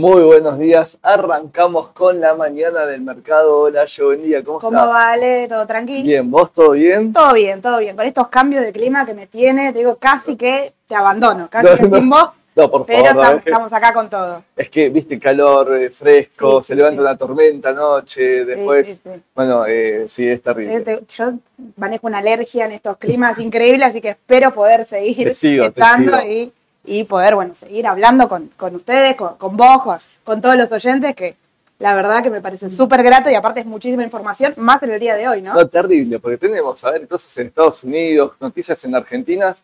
Muy buenos días. Arrancamos con la mañana del mercado. Hola, yo buen día. ¿Cómo, ¿Cómo estás? vale? ¿Todo tranquilo? Bien, ¿vos todo bien? Todo bien, todo bien. Con estos cambios de clima que me tiene, te digo, casi que te abandono, casi No, que no. sin vos, No, por pero favor. que, estamos acá con todo. es que, viste, calor, eh, fresco, Sí, se sí, levanta sí. una tormenta anoche, después. Bueno, eh, sí, es terrible. Eh, te- Yo manejo una alergia en estos climas increíbles, así que espero poder seguir Te sigo, te estando sigo. y, y poder, bueno, seguir hablando con, con ustedes, con, con vos, con, con todos los oyentes, que la verdad que me parece súper grato y aparte es muchísima información, más en el día de hoy, ¿no? No, terrible, porque tenemos, a ver, cosas en Estados Unidos, noticias en Argentina,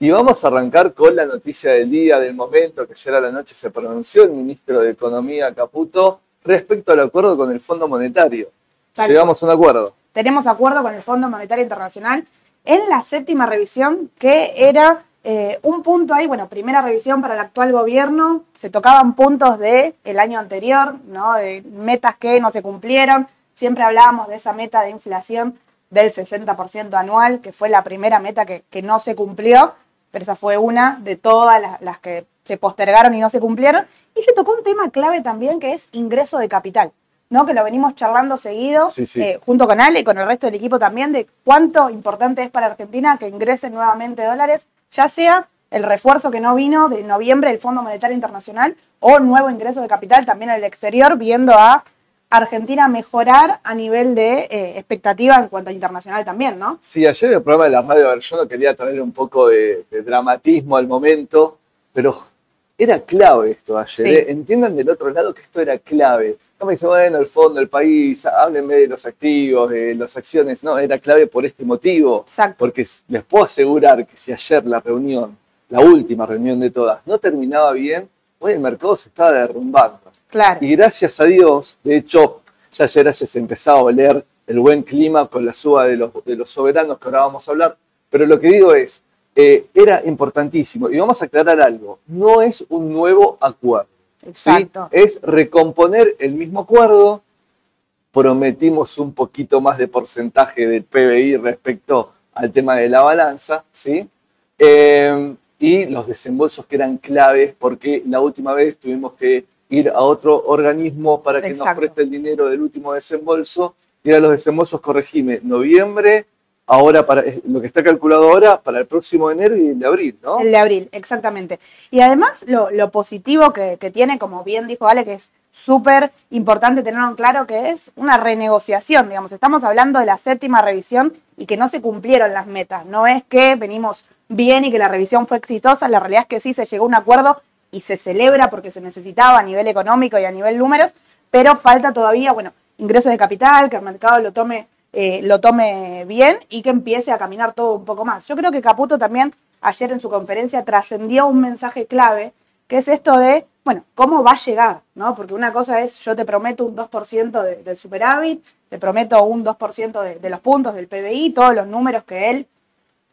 y vamos a arrancar con la noticia del día, del momento, que ayer a la noche se pronunció el ministro de Economía, Caputo, respecto al acuerdo con el Fondo Monetario. Tal Llegamos a un acuerdo. tenemos acuerdo con el Fondo Monetario Internacional en la séptima revisión, que era eh, un punto ahí, bueno, primera revisión para el actual gobierno, se tocaban puntos del el año anterior, ¿no? De metas que no se cumplieron, siempre hablábamos de esa meta de inflación del 60% anual, que fue la primera meta que, que no se cumplió, pero esa fue una de todas las, las que se postergaron y no se cumplieron. Y se tocó un tema clave también que es ingreso de capital, ¿no? Que lo venimos charlando seguido, Sí, sí. eh, junto con Ale y con el resto del equipo también, de cuánto importante es para Argentina que ingresen nuevamente dólares, ya sea el refuerzo que no vino de noviembre del Fondo Monetario Internacional o nuevo ingreso de capital también el exterior, viendo a Argentina mejorar a nivel de eh, expectativa en cuanto a internacional también, ¿no? Sí, ayer el programa de la radio, a ver, yo no quería traer un poco de, de dramatismo al momento, pero era clave esto ayer. Sí. ¿eh? Entiendan del otro lado que esto era clave. No me dicen, bueno, el fondo, el país, háblenme de los activos, de las acciones. No, era clave por este motivo. Exacto. Porque les puedo asegurar que si ayer la reunión, la última reunión de todas, no terminaba bien, hoy el mercado se estaba derrumbando. Claro. Y gracias a Dios, de hecho, ya ayer ya se empezaba a oler el buen clima con la suba de los, de los soberanos que ahora vamos a hablar. Pero lo que digo es, eh, era importantísimo. Y vamos a aclarar algo, no es un nuevo acuerdo. ¿Sí? Es recomponer el mismo acuerdo. Prometimos un poquito más de porcentaje del PBI respecto al tema de la balanza, ¿sí? Eh, y los desembolsos que eran claves porque la última vez tuvimos que ir a otro organismo para que nos preste el dinero del último desembolso y eran los desembolsos, corregime, noviembre, ahora para eh, lo que está calculado ahora para el próximo enero y el de abril, ¿no? El de abril, exactamente. Y además lo, positivo que, que tiene, como bien dijo Ale, que es súper importante tenerlo en claro, que es una renegociación, digamos. Estamos hablando de la séptima revisión y que no se cumplieron las metas. No es que venimos bien y que la revisión fue exitosa, la realidad es que sí se llegó a un acuerdo y se celebra porque se necesitaba a nivel económico y a nivel números, pero falta todavía, bueno, ingresos de capital, que el mercado lo tome, eh, lo tome bien y que empiece a caminar todo un poco más. Yo creo que Caputo también ayer en su conferencia trascendió un mensaje clave, que es esto de, bueno, ¿cómo va a llegar? ¿no? Porque una cosa es, yo te prometo un 2% de- del superávit, te prometo un 2% de, de los puntos del PBI, todos los números que él,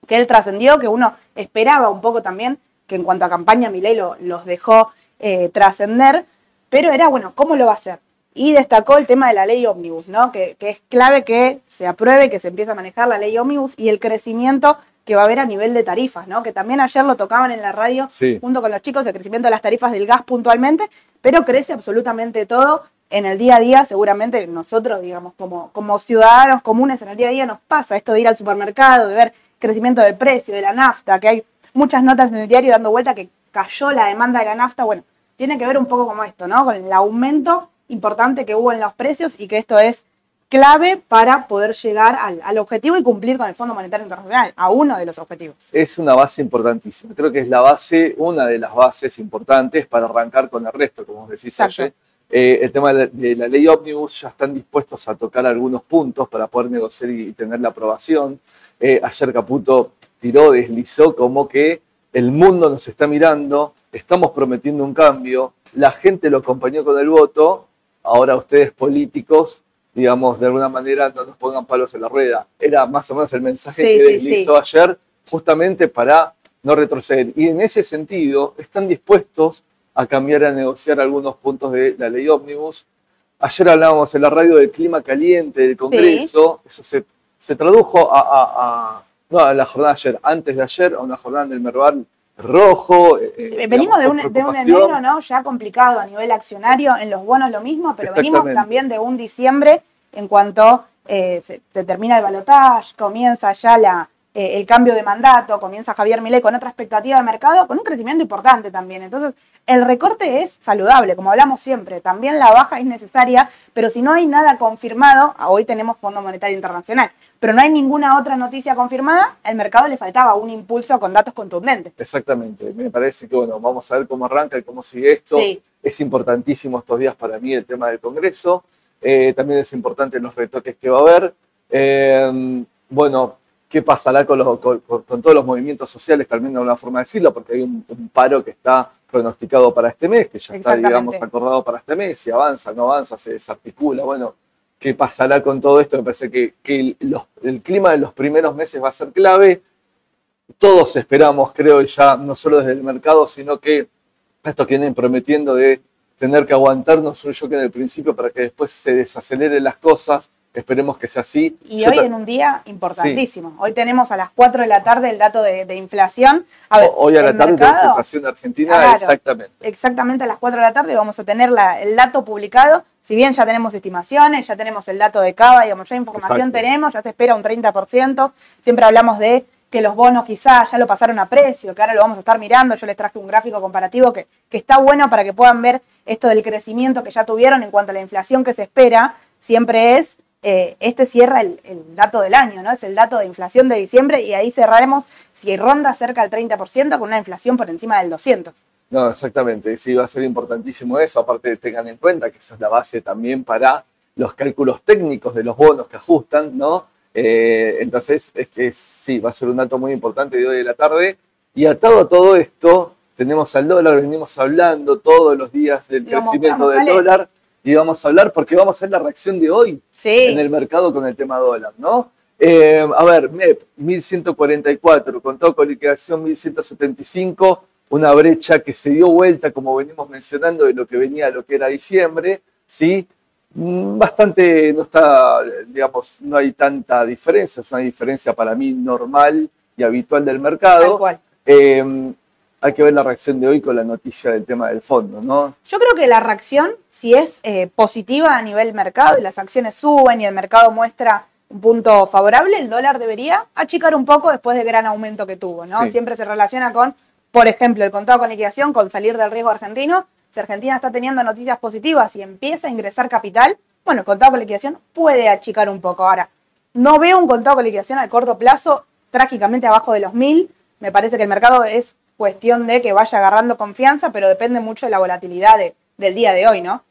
que él trascendió, que uno esperaba un poco también, que en cuanto a campaña Milei lo- los dejó eh, trascender, pero era, bueno, ¿cómo lo va a hacer? Y destacó el tema de la ley ómnibus, ¿no? Que, que es clave que se apruebe, que se empiece a manejar la ley ómnibus y el crecimiento que va a haber a nivel de tarifas, ¿no? Que también ayer lo tocaban en la radio Sí. junto con los chicos, el crecimiento de las tarifas del gas puntualmente, pero crece absolutamente todo en el día a día, seguramente nosotros, digamos, como, como ciudadanos comunes en el día a día nos pasa esto de ir al supermercado, de ver crecimiento del precio, de la nafta, que hay muchas notas en el diario dando vuelta que cayó la demanda de la nafta, bueno, tiene que ver un poco como esto, ¿no? Con el aumento importante que hubo en los precios y que esto es clave para poder llegar al, al objetivo y cumplir con el Fondo Monetario Internacional, a uno de los objetivos. es una base importantísima. Creo que es la base, una de las bases importantes para arrancar con el resto, como decís ayer. Eh, el tema de la, de la ley ómnibus ya están dispuestos a tocar algunos puntos para poder negociar y, y tener la aprobación. Eh, ayer Caputo tiró, deslizó como que el mundo nos está mirando, estamos prometiendo un cambio, la gente lo acompañó con el voto, ahora ustedes políticos, digamos, de alguna manera no nos pongan palos en la rueda. Era más o menos el mensaje Sí, que sí, deslizó ayer, justamente para no retroceder. Y en ese sentido, están dispuestos a cambiar, a negociar algunos puntos de la ley ómnibus. Ayer hablábamos en la radio del clima caliente del Congreso, eso se, se tradujo a, a- a- no a la jornada de ayer, antes de ayer, a una jornada en el Merval rojo. eh, eh venimos de un, de un, enero ¿no? ya complicado a nivel accionario, en los bonos lo mismo, pero venimos también de un diciembre en cuanto eh, se, termina el balotaje, comienza ya la, eh, el cambio de mandato, comienza Javier Milei con otra expectativa de mercado, con un crecimiento importante también. Entonces, el recorte es saludable, como hablamos siempre. También la baja es necesaria, pero si no hay nada confirmado, hoy tenemos Fondo Monetario Internacional, pero no hay ninguna otra noticia confirmada, el mercado le faltaba un impulso con datos contundentes. Exactamente. Me parece que, bueno, vamos a ver cómo arranca y cómo sigue esto. Es importantísimo estos días para mí el tema del Congreso. Eh, también es importante los retoques que va a haber. Eh, bueno, qué pasará con, todos los movimientos sociales, también de una forma de decirlo, porque hay un, paro que está pronosticado para este mes, que ya está, digamos, acordado para este mes, si avanza, no avanza, se desarticula, bueno, qué pasará con todo esto, me parece que, el, clima de los primeros meses va a ser clave, todos esperamos, creo ya, no solo desde el mercado, sino que esto que vienen prometiendo de tener que aguantarnos yo que en el principio para que después se desaceleren las cosas, Esperemos que sea así. Y hoy en un día importantísimo. Hoy tenemos a las 4 de la tarde el dato de, inflación. hoy a la tarde tenemos inflación de Argentina, exactamente. Exactamente a las 4 de la tarde vamos a tener el dato publicado. Si bien ya tenemos estimaciones, ya tenemos el dato de Cava, digamos, ya información tenemos, ya se espera un 30%. Siempre hablamos de que los bonos quizás ya lo pasaron a precio, que ahora lo vamos a estar mirando. Yo les traje un gráfico comparativo que, que está bueno para que puedan ver esto del crecimiento que ya tuvieron en cuanto a la inflación que se espera. Siempre es eh, este cierra el, dato del año, ¿no? Es el dato de inflación de diciembre y ahí cerraremos si ronda cerca del 30% con una inflación por encima del 200%. No, exactamente. Sí, va a ser importantísimo eso. Aparte, tengan en cuenta que esa es la base también para los cálculos técnicos de los bonos que ajustan, ¿no? Eh, entonces, es que sí, va a ser un dato muy importante de hoy de la tarde. Y atado a todo esto, tenemos al dólar, venimos hablando todos los días del crecimiento del dólar y vamos a hablar porque vamos a ver la reacción de hoy en el mercado con el tema dólar, ¿no? Eh, a ver, MEP 1144, con todo con liquidación 1175, una brecha que se dio vuelta, como venimos mencionando, de lo que venía a lo que era diciembre, ¿sí? Mm, bastante, no está, digamos, no hay tanta diferencia, es una diferencia para mí normal y habitual del mercado. Tal eh, hay que ver la reacción de hoy con la noticia del tema del fondo, ¿no? Yo creo que la reacción, si es eh, positiva a nivel mercado y las acciones suben y el mercado muestra un punto favorable, el dólar debería achicar un poco después del gran aumento que tuvo, ¿no? Siempre se relaciona con, por ejemplo, el contado con liquidación, con salir del riesgo argentino. Si Argentina está teniendo noticias positivas y empieza a ingresar capital, bueno, el contado con liquidación puede achicar un poco. Ahora, no veo un contado con liquidación al corto plazo trágicamente abajo de los mil. Me parece que el mercado es cuestión de que vaya agarrando confianza, pero depende mucho de la volatilidad del día de hoy, ¿no?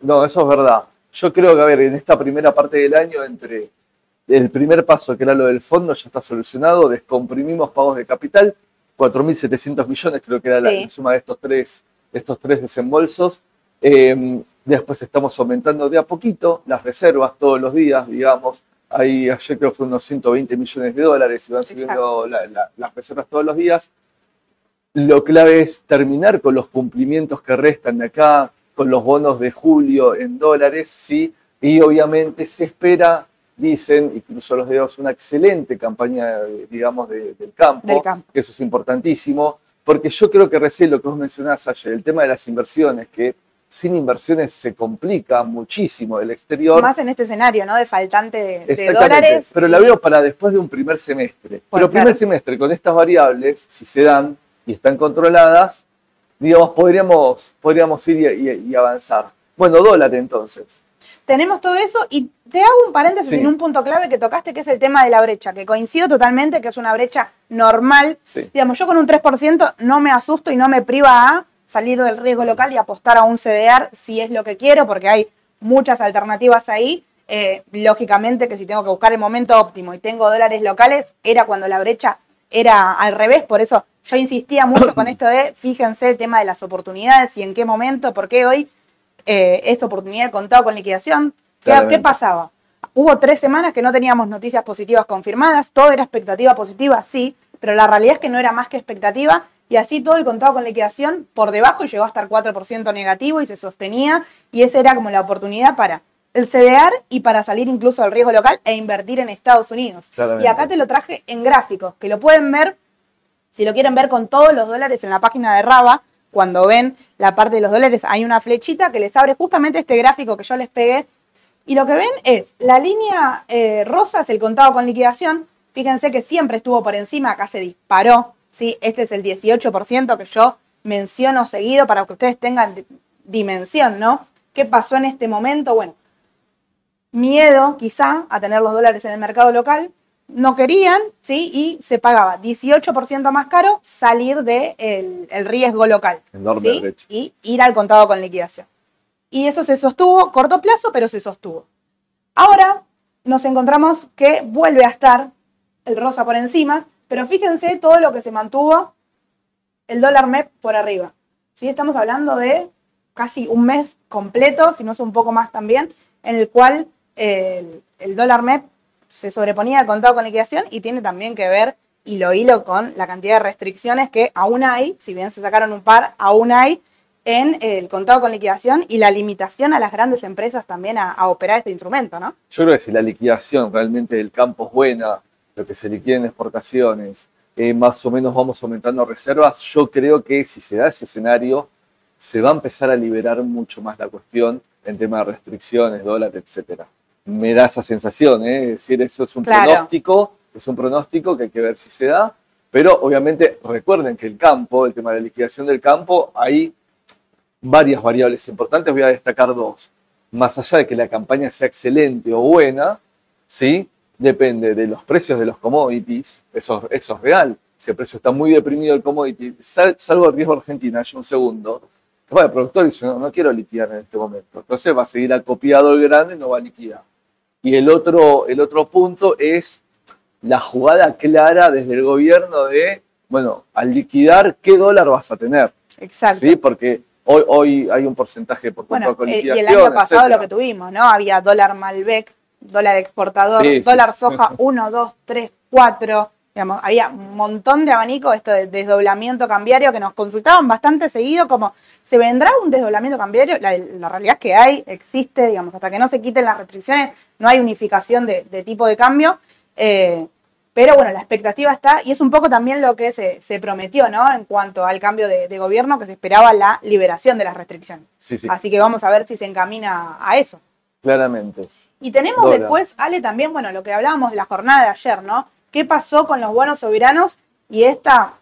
No, eso es verdad. Yo creo que, a ver, en esta primera parte del año, entre el primer paso, que era lo del fondo, ya está solucionado, descomprimimos pagos de capital, 4.700 millones creo que era la, suma de estos tres, estos tres desembolsos. Em, después estamos aumentando de a poquito las reservas todos los días, digamos. Ahí ayer creo que fue unos 120 millones de dólares y van subiendo las reservas todos los días. Lo clave es terminar con los cumplimientos que restan de acá, con los bonos de julio en dólares, ¿sí? Y obviamente se espera, dicen, y cruzo los dedos, una excelente campaña, digamos, del, campo, que eso es importantísimo, porque yo creo que recién lo que vos mencionás ayer, el tema de las inversiones, que sin inversiones se complica muchísimo el exterior. Más en este escenario, ¿no? De faltante de, dólares. Pero la veo para después de un primer semestre. Pero primer semestre, con estas variables, si se dan, y están controladas, digamos, podríamos, podríamos ir y, avanzar. Bueno, dólar entonces. Tenemos todo eso y te hago un paréntesis en un punto clave que tocaste, que es el tema de la brecha, que coincido totalmente que es una brecha normal. Digamos, yo con un 3% no me asusto y no me priva a salir del riesgo local y apostar a un CDR si es lo que quiero, porque hay muchas alternativas ahí. Eh, lógicamente que si tengo que buscar el momento óptimo y tengo dólares locales, era cuando la brecha era al revés, por eso yo insistía mucho con esto de, fíjense el tema de las oportunidades y en qué momento, por qué hoy eh, es oportunidad de contado con liquidación. ¿Qué, pasaba? Hubo tres semanas que no teníamos noticias positivas confirmadas, todo era expectativa positiva, sí, pero la realidad es que no era más que expectativa y así todo el contado con liquidación por debajo llegó a estar 4% negativo y se sostenía y esa era como la oportunidad para el CDR y para salir incluso del riesgo local e invertir en Estados Unidos. Y acá te lo traje en gráficos, que lo pueden ver Si lo quieren ver con todos los dólares en la página de Raba, cuando ven la parte de los dólares hay una flechita que les abre justamente este gráfico que yo les pegué. Y lo que ven es la línea eh, rosa es el contado con liquidación. Fíjense que siempre estuvo por encima, acá se disparó. ¿sí? Este es el 18% que yo menciono seguido para que ustedes tengan dimensión, ¿no? ¿Qué pasó en este momento? Bueno, miedo quizá a tener los dólares en el mercado local, no querían, ¿sí? Y se pagaba 18% más caro salir del de el riesgo local. ¿sí? Y ir al contado con liquidación. Y eso se sostuvo, corto plazo, pero se sostuvo. Ahora nos encontramos que vuelve a estar el rosa por encima, pero fíjense todo lo que se mantuvo el dólar MEP por arriba. ¿sí? Estamos hablando de casi un mes completo, si no es un poco más también, en el cual el, dólar MEP se sobreponía al contado con liquidación y tiene también que ver hilo hilo con la cantidad de restricciones que aún hay, si bien se sacaron un par, aún hay en el contado con liquidación y la limitación a las grandes empresas también a, operar este instrumento, ¿no? Yo creo que si la liquidación realmente del campo es buena, lo que se liquida en exportaciones, eh, más o menos vamos aumentando reservas, yo creo que si se da ese escenario, se va a empezar a liberar mucho más la cuestión en tema de restricciones, dólares, etcétera me da esa sensación, ¿eh? es decir, eso es un pronóstico, es un pronóstico que hay que ver si se da, pero obviamente recuerden que el campo, el tema de la liquidación del campo, hay varias variables importantes, voy a destacar dos. Más allá de que la campaña sea excelente o buena, ¿sí? depende de los precios de los commodities, eso, eso es real. Si el precio está muy deprimido el commodity, salvo el riesgo Argentina, hay un segundo, el productor dice, no, no quiero liquidar en este momento. Entonces va a seguir acopiado el grande y no va a liquidar. Y el otro, el otro punto es la jugada clara desde el gobierno de, bueno, al liquidar, ¿qué dólar vas a tener? Exacto. ¿Sí? Porque hoy, hoy hay un porcentaje por bueno, con liquidación. Eh, y el año pasado lo que tuvimos, ¿no? Había dólar Malbec, dólar exportador, dólar soja 1, 2, 3, 4 había un montón de abanico, esto de desdoblamiento cambiario, que nos consultaban bastante seguido, como, ¿se vendrá un desdoblamiento cambiario? La, realidad es que hay, existe, digamos, hasta que no se quiten las restricciones, no hay unificación de, tipo de cambio. Eh, pero bueno, la expectativa está, y es un poco también lo que se, prometió, ¿no? En cuanto al cambio de, gobierno, que se esperaba la liberación de las restricciones. Así que vamos a ver si se encamina a eso. Claramente. Y tenemos después, Ale, también, bueno, lo que hablábamos de la jornada de ayer, ¿no? Qué pasó con los bonos soberanos y esta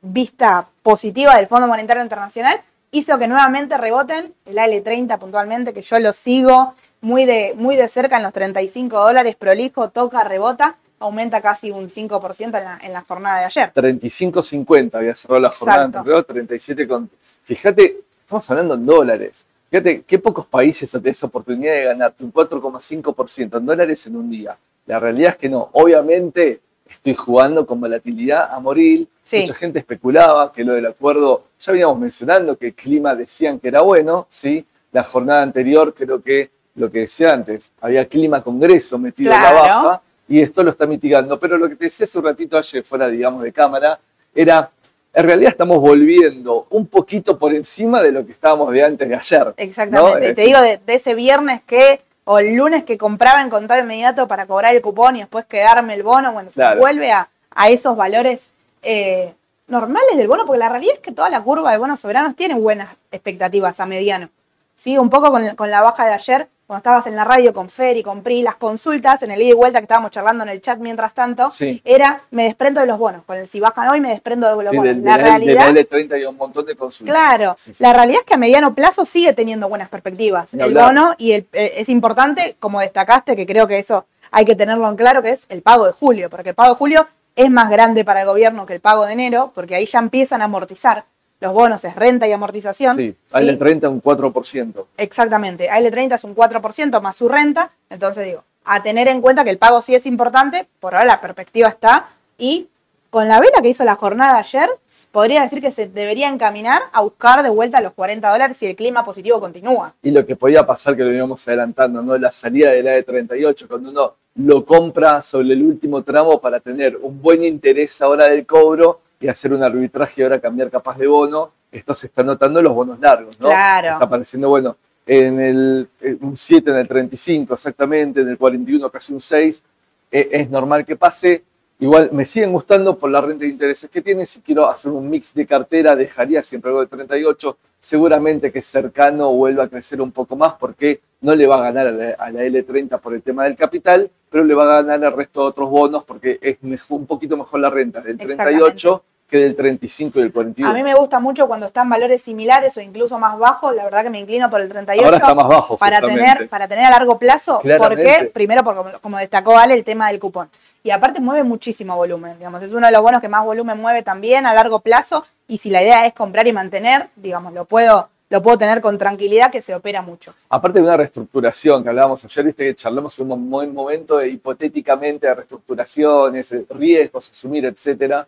vista positiva del Fondo Monetario Internacional hizo que nuevamente reboten el AL30 puntualmente, que yo lo sigo muy de, muy de cerca en los 35 dólares, prolijo, toca, rebota, aumenta casi un 5% en la, en la jornada de ayer. 35.50 había cerrado la jornada anterior, 37 con... Fíjate, estamos hablando en dólares. Fíjate qué pocos países tienen esa oportunidad de ganarte un 4,5% en dólares en un día. La realidad es que no. Obviamente estoy jugando con volatilidad a morir. Mucha gente especulaba que lo del acuerdo, ya habíamos mencionando que el clima decían que era bueno, ¿sí? La jornada anterior creo que lo que decía antes, había clima congreso metido en la baja y esto lo está mitigando. Pero lo que te decía hace un ratito ayer fuera, digamos, de cámara, era, en realidad estamos volviendo un poquito por encima de lo que estábamos de antes de ayer. Exactamente. Te digo, de ese viernes que o el lunes que compraba en contado inmediato para cobrar el cupón y después quedarme el bono, bueno, se vuelve a, esos valores eh, normales del bono, porque la realidad es que toda la curva de bonos soberanos tiene buenas expectativas a mediano. ¿sí? Un poco con, con la baja de ayer, cuando estabas en la radio con Fer y con Pri, las consultas en el ida y vuelta que estábamos charlando en el chat mientras tanto, era me desprendo de los bonos. Con el si bajan hoy me desprendo de los bonos. la realidad. L30 y un montón de consultas. Claro, la realidad es que a mediano plazo sigue teniendo buenas perspectivas. el bono y el, eh, es importante, como destacaste, que creo que eso hay que tenerlo en claro, que es el pago de julio, porque el pago de julio es más grande para el gobierno que el pago de enero, porque ahí ya empiezan a amortizar los bonos es renta y amortización. Sí, AL30 un 4%. Exactamente, AL30 es un 4% más su renta, entonces digo, a tener en cuenta que el pago sí es importante, por ahora la perspectiva está, y con la vela que hizo la jornada ayer, podría decir que se debería encaminar a buscar de vuelta los 40 dólares si el clima positivo continúa. Y lo que podía pasar, que lo íbamos adelantando, ¿no? La salida de la de 38, cuando uno lo compra sobre el último tramo para tener un buen interés ahora del cobro, y hacer un arbitraje y ahora cambiar capaz de bono, esto se está notando en los bonos largos, ¿no? Claro. Está apareciendo, bueno, en el un 7 en el 35 exactamente, en el 41 casi un 6, eh, es normal que pase. Igual me siguen gustando por la renta de intereses que tiene. Si quiero hacer un mix de cartera, dejaría siempre algo de 38. Seguramente que cercano vuelva a crecer un poco más porque no le va a ganar a la, L30 por el tema del capital, pero le va a ganar al resto de otros bonos porque es un poquito mejor la renta del 38 que del 35 y el 41. A mí me gusta mucho cuando están valores similares o incluso más bajos, la verdad que me inclino por el 38. Ahora está más bajo. Para tener, para tener a largo plazo, porque primero, porque como destacó Ale, el tema del cupón. Y aparte mueve muchísimo volumen, digamos, es uno de los bonos que más volumen mueve también a largo plazo. Y si la idea es comprar y mantener, digamos, lo puedo, lo puedo tener con tranquilidad que se opera mucho. Aparte de una reestructuración que hablábamos ayer, viste que charlamos en un buen momento de hipotéticamente de reestructuraciones, riesgos, asumir, etcétera,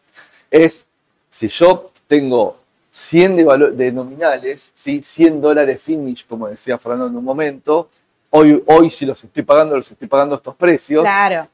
es si yo tengo 100 de, nominales, ¿sí? 100 dólares finish, como decía Fernando en un momento, hoy, hoy si los estoy pagando, los estoy pagando estos precios. Claro.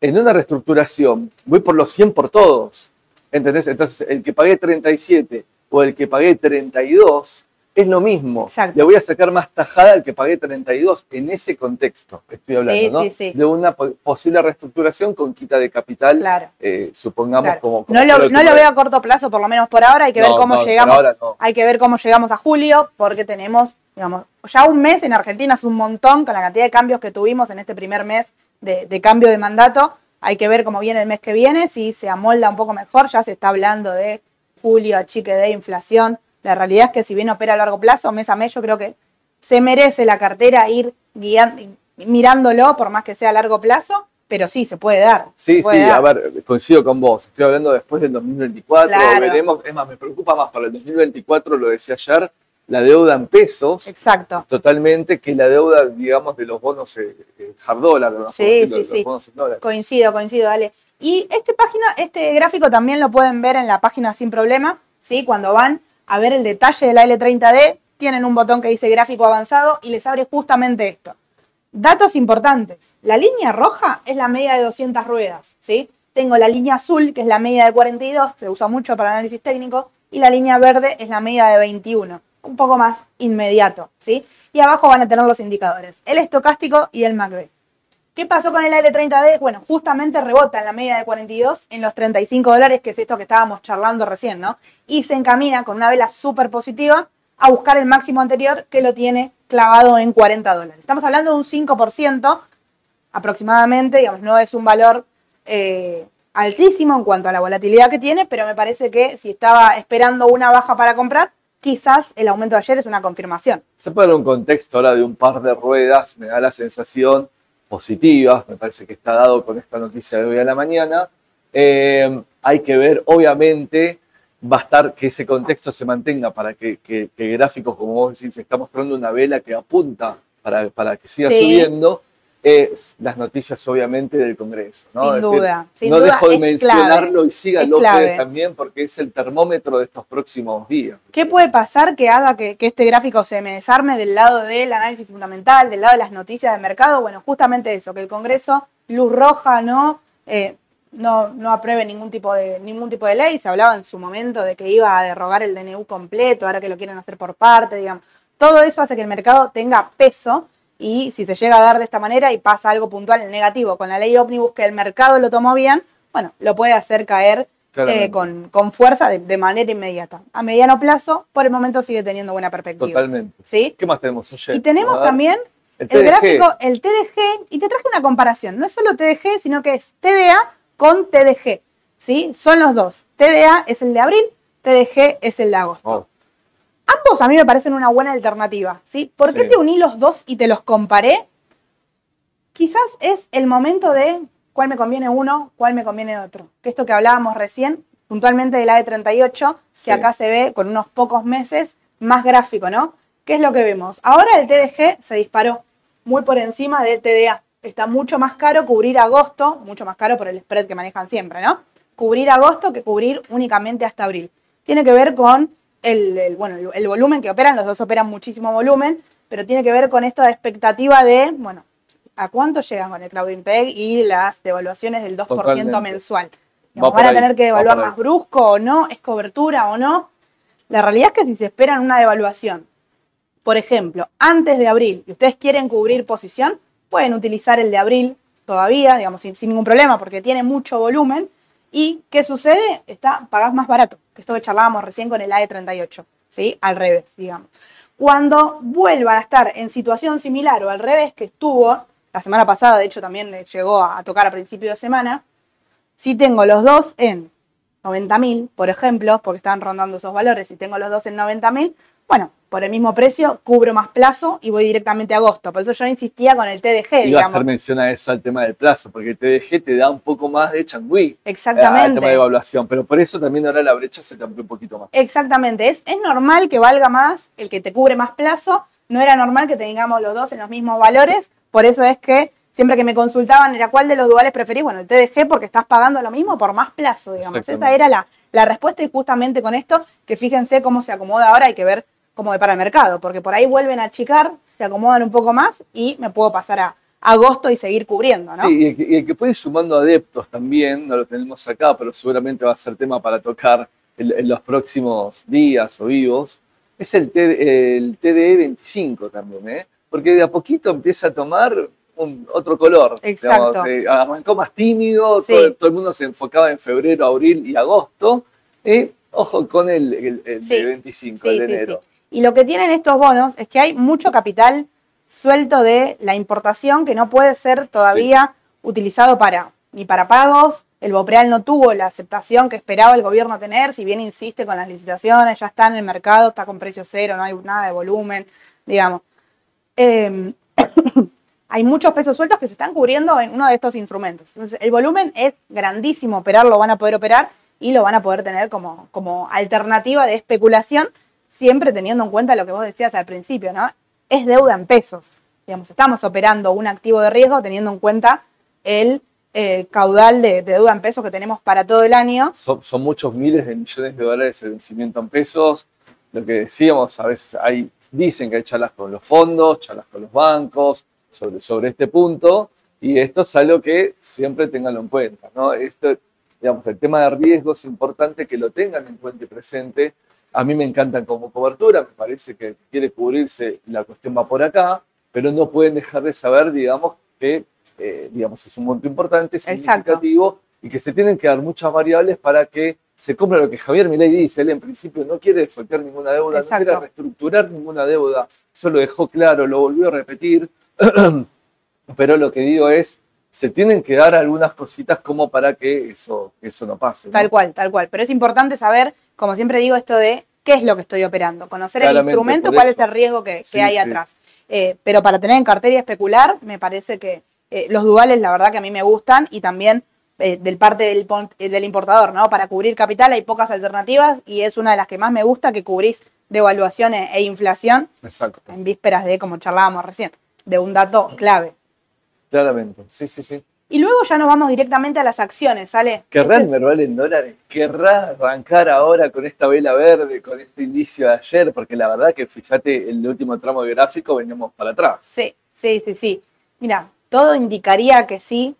En una reestructuración, voy por los 100 por todos. ¿Entendés? Entonces, el que pagué 37 o el que pagué 32, es lo mismo. Le voy a sacar más tajada al que pagué 32 en ese contexto. Estoy hablando, ¿no? De una posible reestructuración con quita de capital, claro. Eh, supongamos como, No, lo, veo a corto plazo, por lo menos por ahora. Hay que ver cómo llegamos. Hay que ver cómo llegamos a julio, porque tenemos, digamos, ya un mes en Argentina es un montón con la cantidad de cambios que tuvimos en este primer mes de, de cambio de mandato. Hay que ver cómo viene el mes que viene, si se amolda un poco mejor. Ya se está hablando de julio, achique de inflación la realidad es que si bien opera a largo plazo, mes a mes, yo creo que se merece la cartera ir guiando, mirándolo, por más que sea a largo plazo, pero sí, se puede dar. Sí, sí, a ver, coincido con vos. Estoy hablando después del 2024, veremos. Es más, me preocupa más para el 2024, lo decía ayer, la deuda en pesos. Exacto. Totalmente, que la deuda, digamos, de los bonos eh, eh hard dollar, Sí, sí, sí. Coincido, coincido, dale. Y este página, este gráfico también lo pueden ver en la página sin problema, ¿sí? Cuando van a ver el detalle de la L30D, tienen un botón que dice gráfico avanzado y les abre justamente esto. Datos importantes. La línea roja es la media de 200 ruedas, ¿sí? Tengo la línea azul, que es la media de 42, se usa mucho para análisis técnico, y la línea verde es la media de 21, un poco más inmediato, ¿sí? Y abajo van a tener los indicadores, el estocástico y el MACB. ¿Qué pasó con el L30D? Bueno, justamente rebota en la media de 42 en los 35 dólares, que es esto que estábamos charlando recién, ¿no? Y se encamina con una vela súper positiva a buscar el máximo anterior que lo tiene clavado en 40 dólares. Estamos hablando de un 5% aproximadamente, digamos, no es un valor eh, altísimo en cuanto a la volatilidad que tiene, pero me parece que si estaba esperando una baja para comprar, quizás el aumento de ayer es una confirmación. Se dar un contexto ahora de un par de ruedas, me da la sensación positivas, me parece que está dado con esta noticia de hoy a la mañana. Eh, hay que ver, obviamente, va a estar que ese contexto se mantenga para que, que, gráficos, como vos decís, se está mostrando una vela que apunta para, para que siga subiendo es las noticias obviamente del Congreso. ¿no? Sin duda. no dejo de mencionarlo y síganlo ustedes también porque es el termómetro de estos próximos días. ¿Qué puede pasar que haga que, este gráfico se me desarme del lado del análisis fundamental, del lado de las noticias de mercado? Bueno, justamente eso, que el Congreso, luz roja, ¿no? Eh, no, no apruebe ningún tipo, de, ningún tipo de ley. Se hablaba en su momento de que iba a derrogar el DNU completo, ahora que lo quieren hacer por parte, digamos. Todo eso hace que el mercado tenga peso y si se llega a dar de esta manera y pasa algo puntual negativo con la ley ómnibus que el mercado lo tomó bien, bueno, lo puede hacer caer eh, con, fuerza de, manera inmediata. A mediano plazo, por el momento sigue teniendo buena perspectiva. Totalmente. ¿Sí? ¿Qué más tenemos ayer? Y tenemos también el, gráfico, el TDG, y te traje una comparación. No es solo TDG, sino que es TDA con TDG. ¿Sí? Son los dos. TDA es el de abril, TDG es el de agosto. Oh. Ambos a mí me parecen una buena alternativa, ¿sí? ¿Por qué te uní los dos y te los comparé? Quizás es el momento de cuál me conviene uno, cuál me conviene otro. Que esto que hablábamos recién, puntualmente de la E38, que acá se ve con unos pocos meses más gráfico, ¿no? ¿Qué es lo que vemos? Ahora el TDG se disparó muy por encima del TDA. Está mucho más caro cubrir agosto, mucho más caro por el spread que manejan siempre, ¿no? Cubrir agosto que cubrir únicamente hasta abril. Tiene que ver con el, bueno, el, volumen que operan, los dos operan muchísimo volumen, pero tiene que ver con esto de expectativa de, bueno, ¿a cuánto llegan con el Cloud Peg y las devaluaciones del 2% mensual? ¿Van a tener que devaluar más brusco o no? ¿Es cobertura o no? La realidad es que si se esperan una devaluación, por ejemplo, antes de abril, y ustedes quieren cubrir posición, pueden utilizar el de abril todavía, digamos, sin, sin ningún problema, porque tiene mucho volumen, ¿Y qué sucede? Está, pagás más barato, que esto que charlábamos recién con el AE38, ¿sí? Al revés, digamos. Cuando vuelvan a estar en situación similar o al revés que estuvo, la semana pasada, de hecho también llegó a tocar a principio de semana, si tengo los dos en 90.000, por ejemplo, porque están rondando esos valores, si tengo los dos en 90.000, bueno, por el mismo precio, cubro más plazo y voy directamente a agosto. Por eso yo insistía con el TDG, Iba a hacer mención a eso, al tema del plazo, porque el TDG te da un poco más de changüí. Exactamente. Al tema de evaluación, pero por eso también ahora la brecha se te amplió un poquito más. Exactamente. Es, es normal que valga más el que te cubre más plazo. No era normal que tengamos los dos en los mismos valores. Por eso es que siempre que me consultaban era cuál de los duales preferís. Bueno, el TDG porque estás pagando lo mismo por más plazo, digamos. Esa era la, la respuesta y justamente con esto, que fíjense cómo se acomoda ahora, hay que ver como de para el mercado, porque por ahí vuelven a achicar, se acomodan un poco más y me puedo pasar a agosto y seguir cubriendo, ¿no? Sí, y el que, puede ir sumando adeptos también, no lo tenemos acá, pero seguramente va a ser tema para tocar en, los próximos días o vivos, es el, el TDE 25 también, ¿eh? Porque de a poquito empieza a tomar un, otro color. Exacto. Eh, arrancó más tímido, todo, el mundo se enfocaba en febrero, abril y agosto. ¿eh? Ojo con el, el, 25 de enero. Y lo que tienen estos bonos es que hay mucho capital suelto de la importación que no puede ser todavía utilizado para ni para pagos. El Bopreal no tuvo la aceptación que esperaba el gobierno tener, si bien insiste con las licitaciones, ya está en el mercado, está con precio cero, no hay nada de volumen, digamos. Em, hay muchos pesos sueltos que se están cubriendo en uno de estos instrumentos. Entonces, el volumen es grandísimo, operar lo van a poder operar y lo van a poder tener como, como alternativa de especulación siempre teniendo en cuenta lo que vos decías al principio, ¿no? Es deuda en pesos. Digamos, estamos operando un activo de riesgo teniendo en cuenta el eh, caudal de, deuda en pesos que tenemos para todo el año. Son, muchos miles de millones de dólares el vencimiento en pesos. Lo que decíamos, a veces hay, dicen que hay charlas con los fondos, charlas con los bancos sobre, sobre este punto, y esto es algo que siempre tenganlo en cuenta. ¿no? Esto, digamos, el tema de riesgo es importante que lo tengan en cuenta y presente, a mí me encantan como cobertura, me parece que quiere cubrirse, la cuestión va por acá, pero no pueden dejar de saber, digamos, que eh, digamos, es un monto importante, significativo, y que se tienen que dar muchas variables para que se cumpla lo que Javier Milei dice. Él en principio no quiere desfoltear ninguna deuda, no quiere reestructurar ninguna deuda, eso lo dejó claro, lo volvió a repetir, pero lo que digo es, se tienen que dar algunas cositas como para que eso, eso no pase. Tal cual, tal cual. Pero es importante saber como siempre digo, esto de qué es lo que estoy operando, conocer el instrumento, cuál es el riesgo que, hay atrás. Eh, pero para tener en cartera y especular, me parece que eh, los duales, la verdad que a mí me gustan y también eh, del parte del, del, importador, ¿no? Para cubrir capital hay pocas alternativas y es una de las que más me gusta que cubrís devaluación e, e inflación Exacto. en vísperas de, como charlábamos recién, de un dato clave. Claramente, sí, sí, sí. Y luego ya nos vamos directamente a las acciones, ¿sale? ¿Querrá Merval en dólares? ¿Querrá arrancar ahora con esta vela verde, con este inicio de ayer? Porque la verdad que fíjate, el último tramo gráfico veníamos para atrás. Sí, sí, sí, sí. Mira, todo indicaría que sí.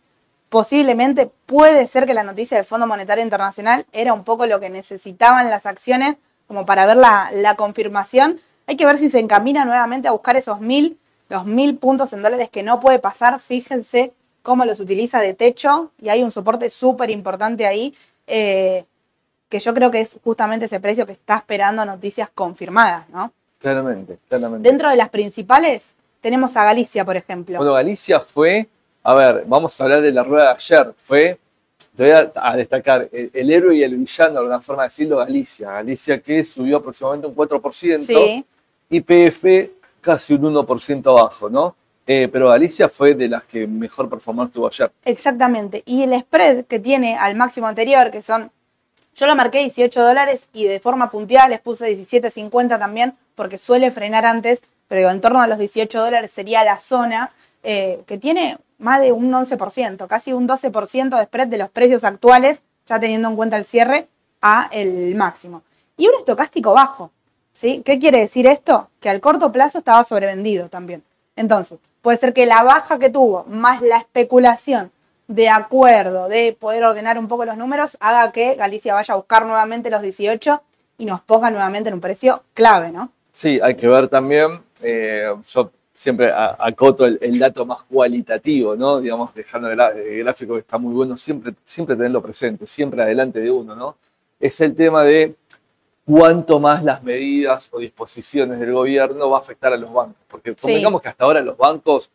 Posiblemente puede ser que la noticia del Fondo Monetario Internacional era un poco lo que necesitaban las acciones como para ver la, la confirmación. Hay que ver si se encamina nuevamente a buscar esos mil, los mil puntos en dólares que no puede pasar. Fíjense cómo los utiliza de techo y hay un soporte súper importante ahí, eh, que yo creo que es justamente ese precio que está esperando noticias confirmadas, ¿no? Claramente, claramente. Dentro de las principales tenemos a Galicia, por ejemplo. Bueno, Galicia fue, a ver, vamos a hablar de la rueda de ayer, fue, te voy a, destacar, el, héroe y el villano, de alguna forma de decirlo, Galicia. Galicia que subió aproximadamente un 4%, sí. YPF casi un 1% abajo, ¿no? Eh, pero Galicia fue de las que mejor performance tuvo ayer. Exactamente. Y el spread que tiene al máximo anterior, que son, yo lo marqué 18 dólares y de forma puntual les puse 17.50 también, porque suele frenar antes, pero en torno a los 18 dólares sería la zona eh, que tiene más de un 11%, casi un 12% de spread de los precios actuales, ya teniendo en cuenta el cierre a el máximo. Y un estocástico bajo. ¿sí? ¿Qué quiere decir esto? Que al corto plazo estaba sobrevendido también. Entonces, puede ser que la baja que tuvo, más la especulación de acuerdo, de poder ordenar un poco los números, haga que Galicia vaya a buscar nuevamente los 18 y nos ponga nuevamente en un precio clave, ¿no? Sí, hay que ver también, eh, yo siempre acoto el, dato más cualitativo, ¿no? Digamos, dejando el, gráfico que está muy bueno, siempre, siempre tenerlo presente, siempre adelante de uno, ¿no? Es el tema de cuánto más las medidas o disposiciones del gobierno va a afectar a los bancos. Porque convengamos que hasta ahora los bancos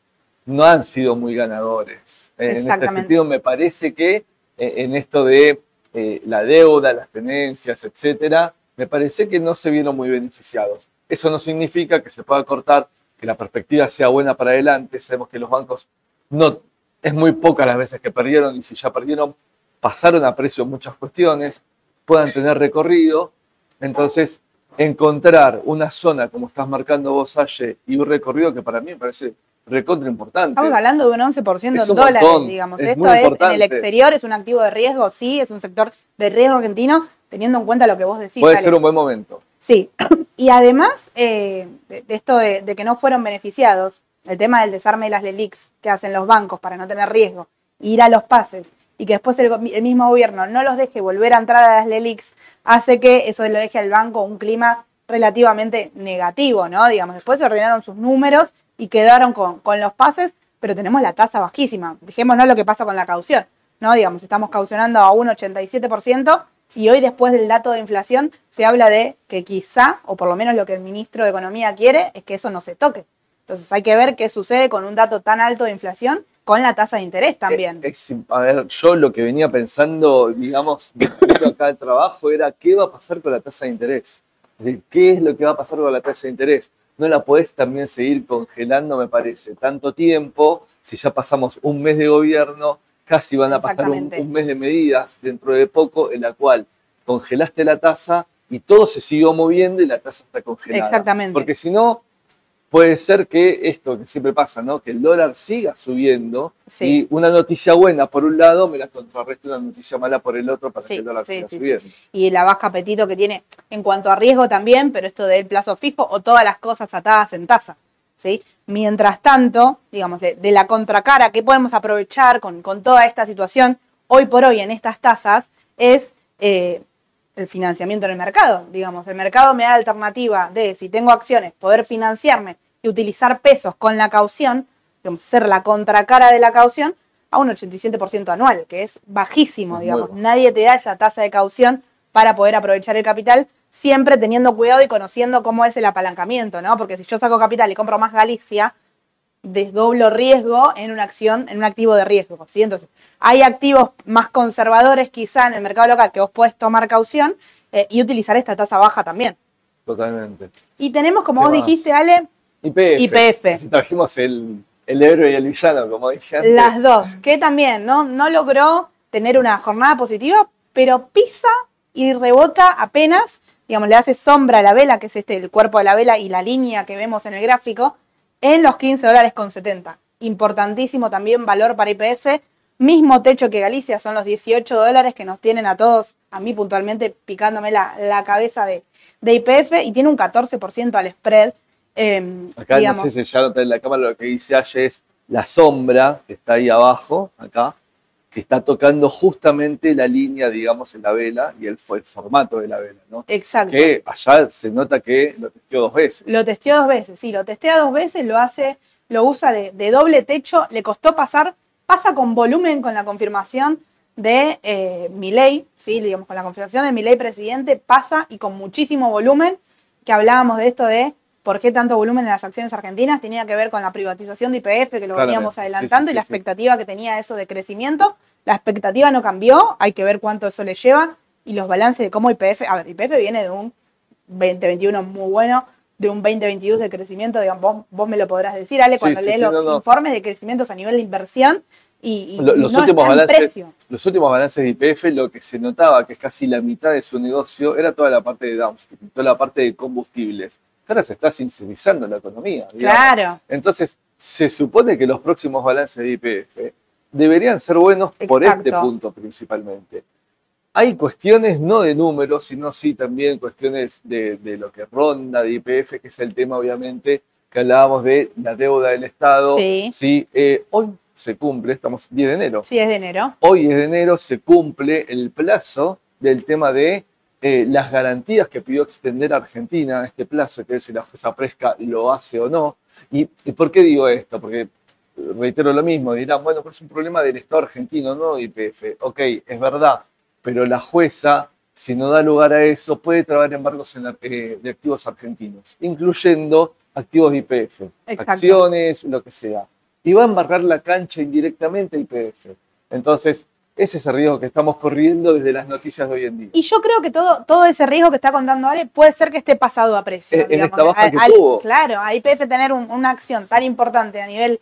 no han sido muy ganadores. En este sentido, me parece que eh, en esto de eh, la deuda, las tenencias, etcétera, me parece que no se vieron muy beneficiados. Eso no significa que se pueda cortar, que la perspectiva sea buena para adelante. Sabemos que los bancos no, es muy pocas las veces que perdieron y si ya perdieron, pasaron a precio muchas cuestiones, puedan tener recorrido. Entonces, encontrar una zona como estás marcando vos, Aye, y un recorrido que para mí me parece recontra importante. Estamos hablando de un 11% en dólares, digamos. Esto es en el exterior, es un activo de riesgo, sí, es un sector de riesgo argentino, teniendo en cuenta lo que vos decís. Puede ser un buen momento. Sí, y además eh, de, esto de, que no fueron beneficiados, el tema del desarme de las LELIX que hacen los bancos para no tener riesgo, ir a los pases y que después el, mismo gobierno no los deje volver a entrar a las LELIX, hace que eso lo deje al banco un clima relativamente negativo, ¿no? Digamos, después se ordenaron sus números y quedaron con, con los pases, pero tenemos la tasa bajísima. Fijémonos lo que pasa con la caución, ¿no? Digamos, estamos caucionando a un 87% y hoy después del dato de inflación se habla de que quizá, o por lo menos lo que el ministro de Economía quiere, es que eso no se toque. Entonces hay que ver qué sucede con un dato tan alto de inflación con la tasa de interés también. A ver, yo lo que venía pensando, digamos, acá el trabajo era qué va a pasar con la tasa de interés. ¿Qué es lo que va a pasar con la tasa de interés? no la podés también seguir congelando, me parece, tanto tiempo, si ya pasamos un mes de gobierno, casi van a pasar un, mes de medidas dentro de poco, en la cual congelaste la tasa y todo se siguió moviendo y la tasa está congelada. Exactamente. Porque si no, puede ser que esto que siempre pasa, ¿no? Que el dólar siga subiendo y una noticia buena por un lado me la contrarresta una noticia mala por el otro para que el dólar siga subiendo. Y la baja apetito que tiene en cuanto a riesgo también, pero esto del plazo fijo o todas las cosas atadas en tasa. ¿sí? Mientras tanto, digamos, de, la contracara que podemos aprovechar con, toda esta situación hoy por hoy en estas tasas es eh, el financiamiento en el mercado. Digamos, el mercado me da la alternativa de, si tengo acciones, poder financiarme y utilizar pesos con la caución, digamos, ser la contracara de la caución, a un 87% anual, que es bajísimo, digamos. Nadie te da esa tasa de caución para poder aprovechar el capital, siempre teniendo cuidado y conociendo cómo es el apalancamiento, ¿no? Porque si yo saco capital y compro más Galicia, desdoblo riesgo en una acción, en un activo de riesgo. ¿sí? Entonces, hay activos más conservadores quizá en el mercado local que vos podés tomar caución eh, y utilizar esta tasa baja también. Totalmente. Y tenemos, como vos dijiste, Ale, IPF. IPF. Si trajimos el, el héroe y el villano, como dije antes. Las dos, que también ¿no? no logró tener una jornada positiva, pero pisa y rebota apenas, digamos, le hace sombra a la vela, que es este el cuerpo de la vela y la línea que vemos en el gráfico, en los 15 dólares con 70. Importantísimo también valor para IPF. Mismo techo que Galicia, son los 18 dólares que nos tienen a todos, a mí puntualmente, picándome la, cabeza de, de IPF y tiene un 14% al spread Em, acá no sé si ya en la cámara lo que dice Aye es la sombra que está ahí abajo, acá, que está tocando justamente la línea, digamos, en la vela y el, formato de la vela, ¿no? Exacto. Que allá se nota que lo testeó dos veces. Lo testeó dos veces, sí, lo testea dos veces, lo hace, lo usa de, doble techo, le costó pasar, pasa con volumen con la confirmación de eh, ley ¿sí? digamos, con la confirmación de mi ley presidente, pasa y con muchísimo volumen, que hablábamos de esto de por qué tanto volumen en las acciones argentinas tenía que ver con la privatización de IPF, que lo veníamos adelantando, y la expectativa que tenía eso de crecimiento. La expectativa no cambió, hay que ver cuánto eso le lleva, y los balances de cómo IPF, a ver, IPF viene de un 2021 muy bueno, de un 2022 de crecimiento, digamos, vos, me lo podrás decir, Ale, cuando lees los informes de crecimientos a nivel de inversión, y, los, últimos balances, los últimos balances de IPF, lo que se notaba que es casi la mitad de su negocio era toda la parte de downstream, toda la parte de combustibles ahora se está sincerizando la economía. Claro. Entonces, se supone que los próximos balances de IPF deberían ser buenos por este punto principalmente. Hay cuestiones no de números, sino sí también cuestiones de, lo que ronda de IPF, que es el tema obviamente que hablábamos de la deuda del Estado. Sí. Eh, hoy se cumple, estamos 10 de enero. Sí, es de enero. Hoy es de enero, se cumple el plazo del tema de eh, las garantías que pidió extender Argentina, este plazo, que es si la jueza Presca lo hace o no. ¿Y, y por qué digo esto? Porque reitero lo mismo, dirán, bueno, pero es un problema del Estado argentino, no IPF. Ok, es verdad, pero la jueza, si no da lugar a eso, puede trabar embargos en, eh, de activos argentinos, incluyendo activos de IPF, acciones, lo que sea. Y va a embargar la cancha indirectamente a IPF. Entonces, ese es el riesgo que estamos corriendo desde las noticias de hoy en día. Y yo creo que todo, todo ese riesgo que está contando Ale puede ser que esté pasado a precio. En- en esta baja Al- que al- tuvo. Claro, a IPF tener un- una acción tan importante a nivel.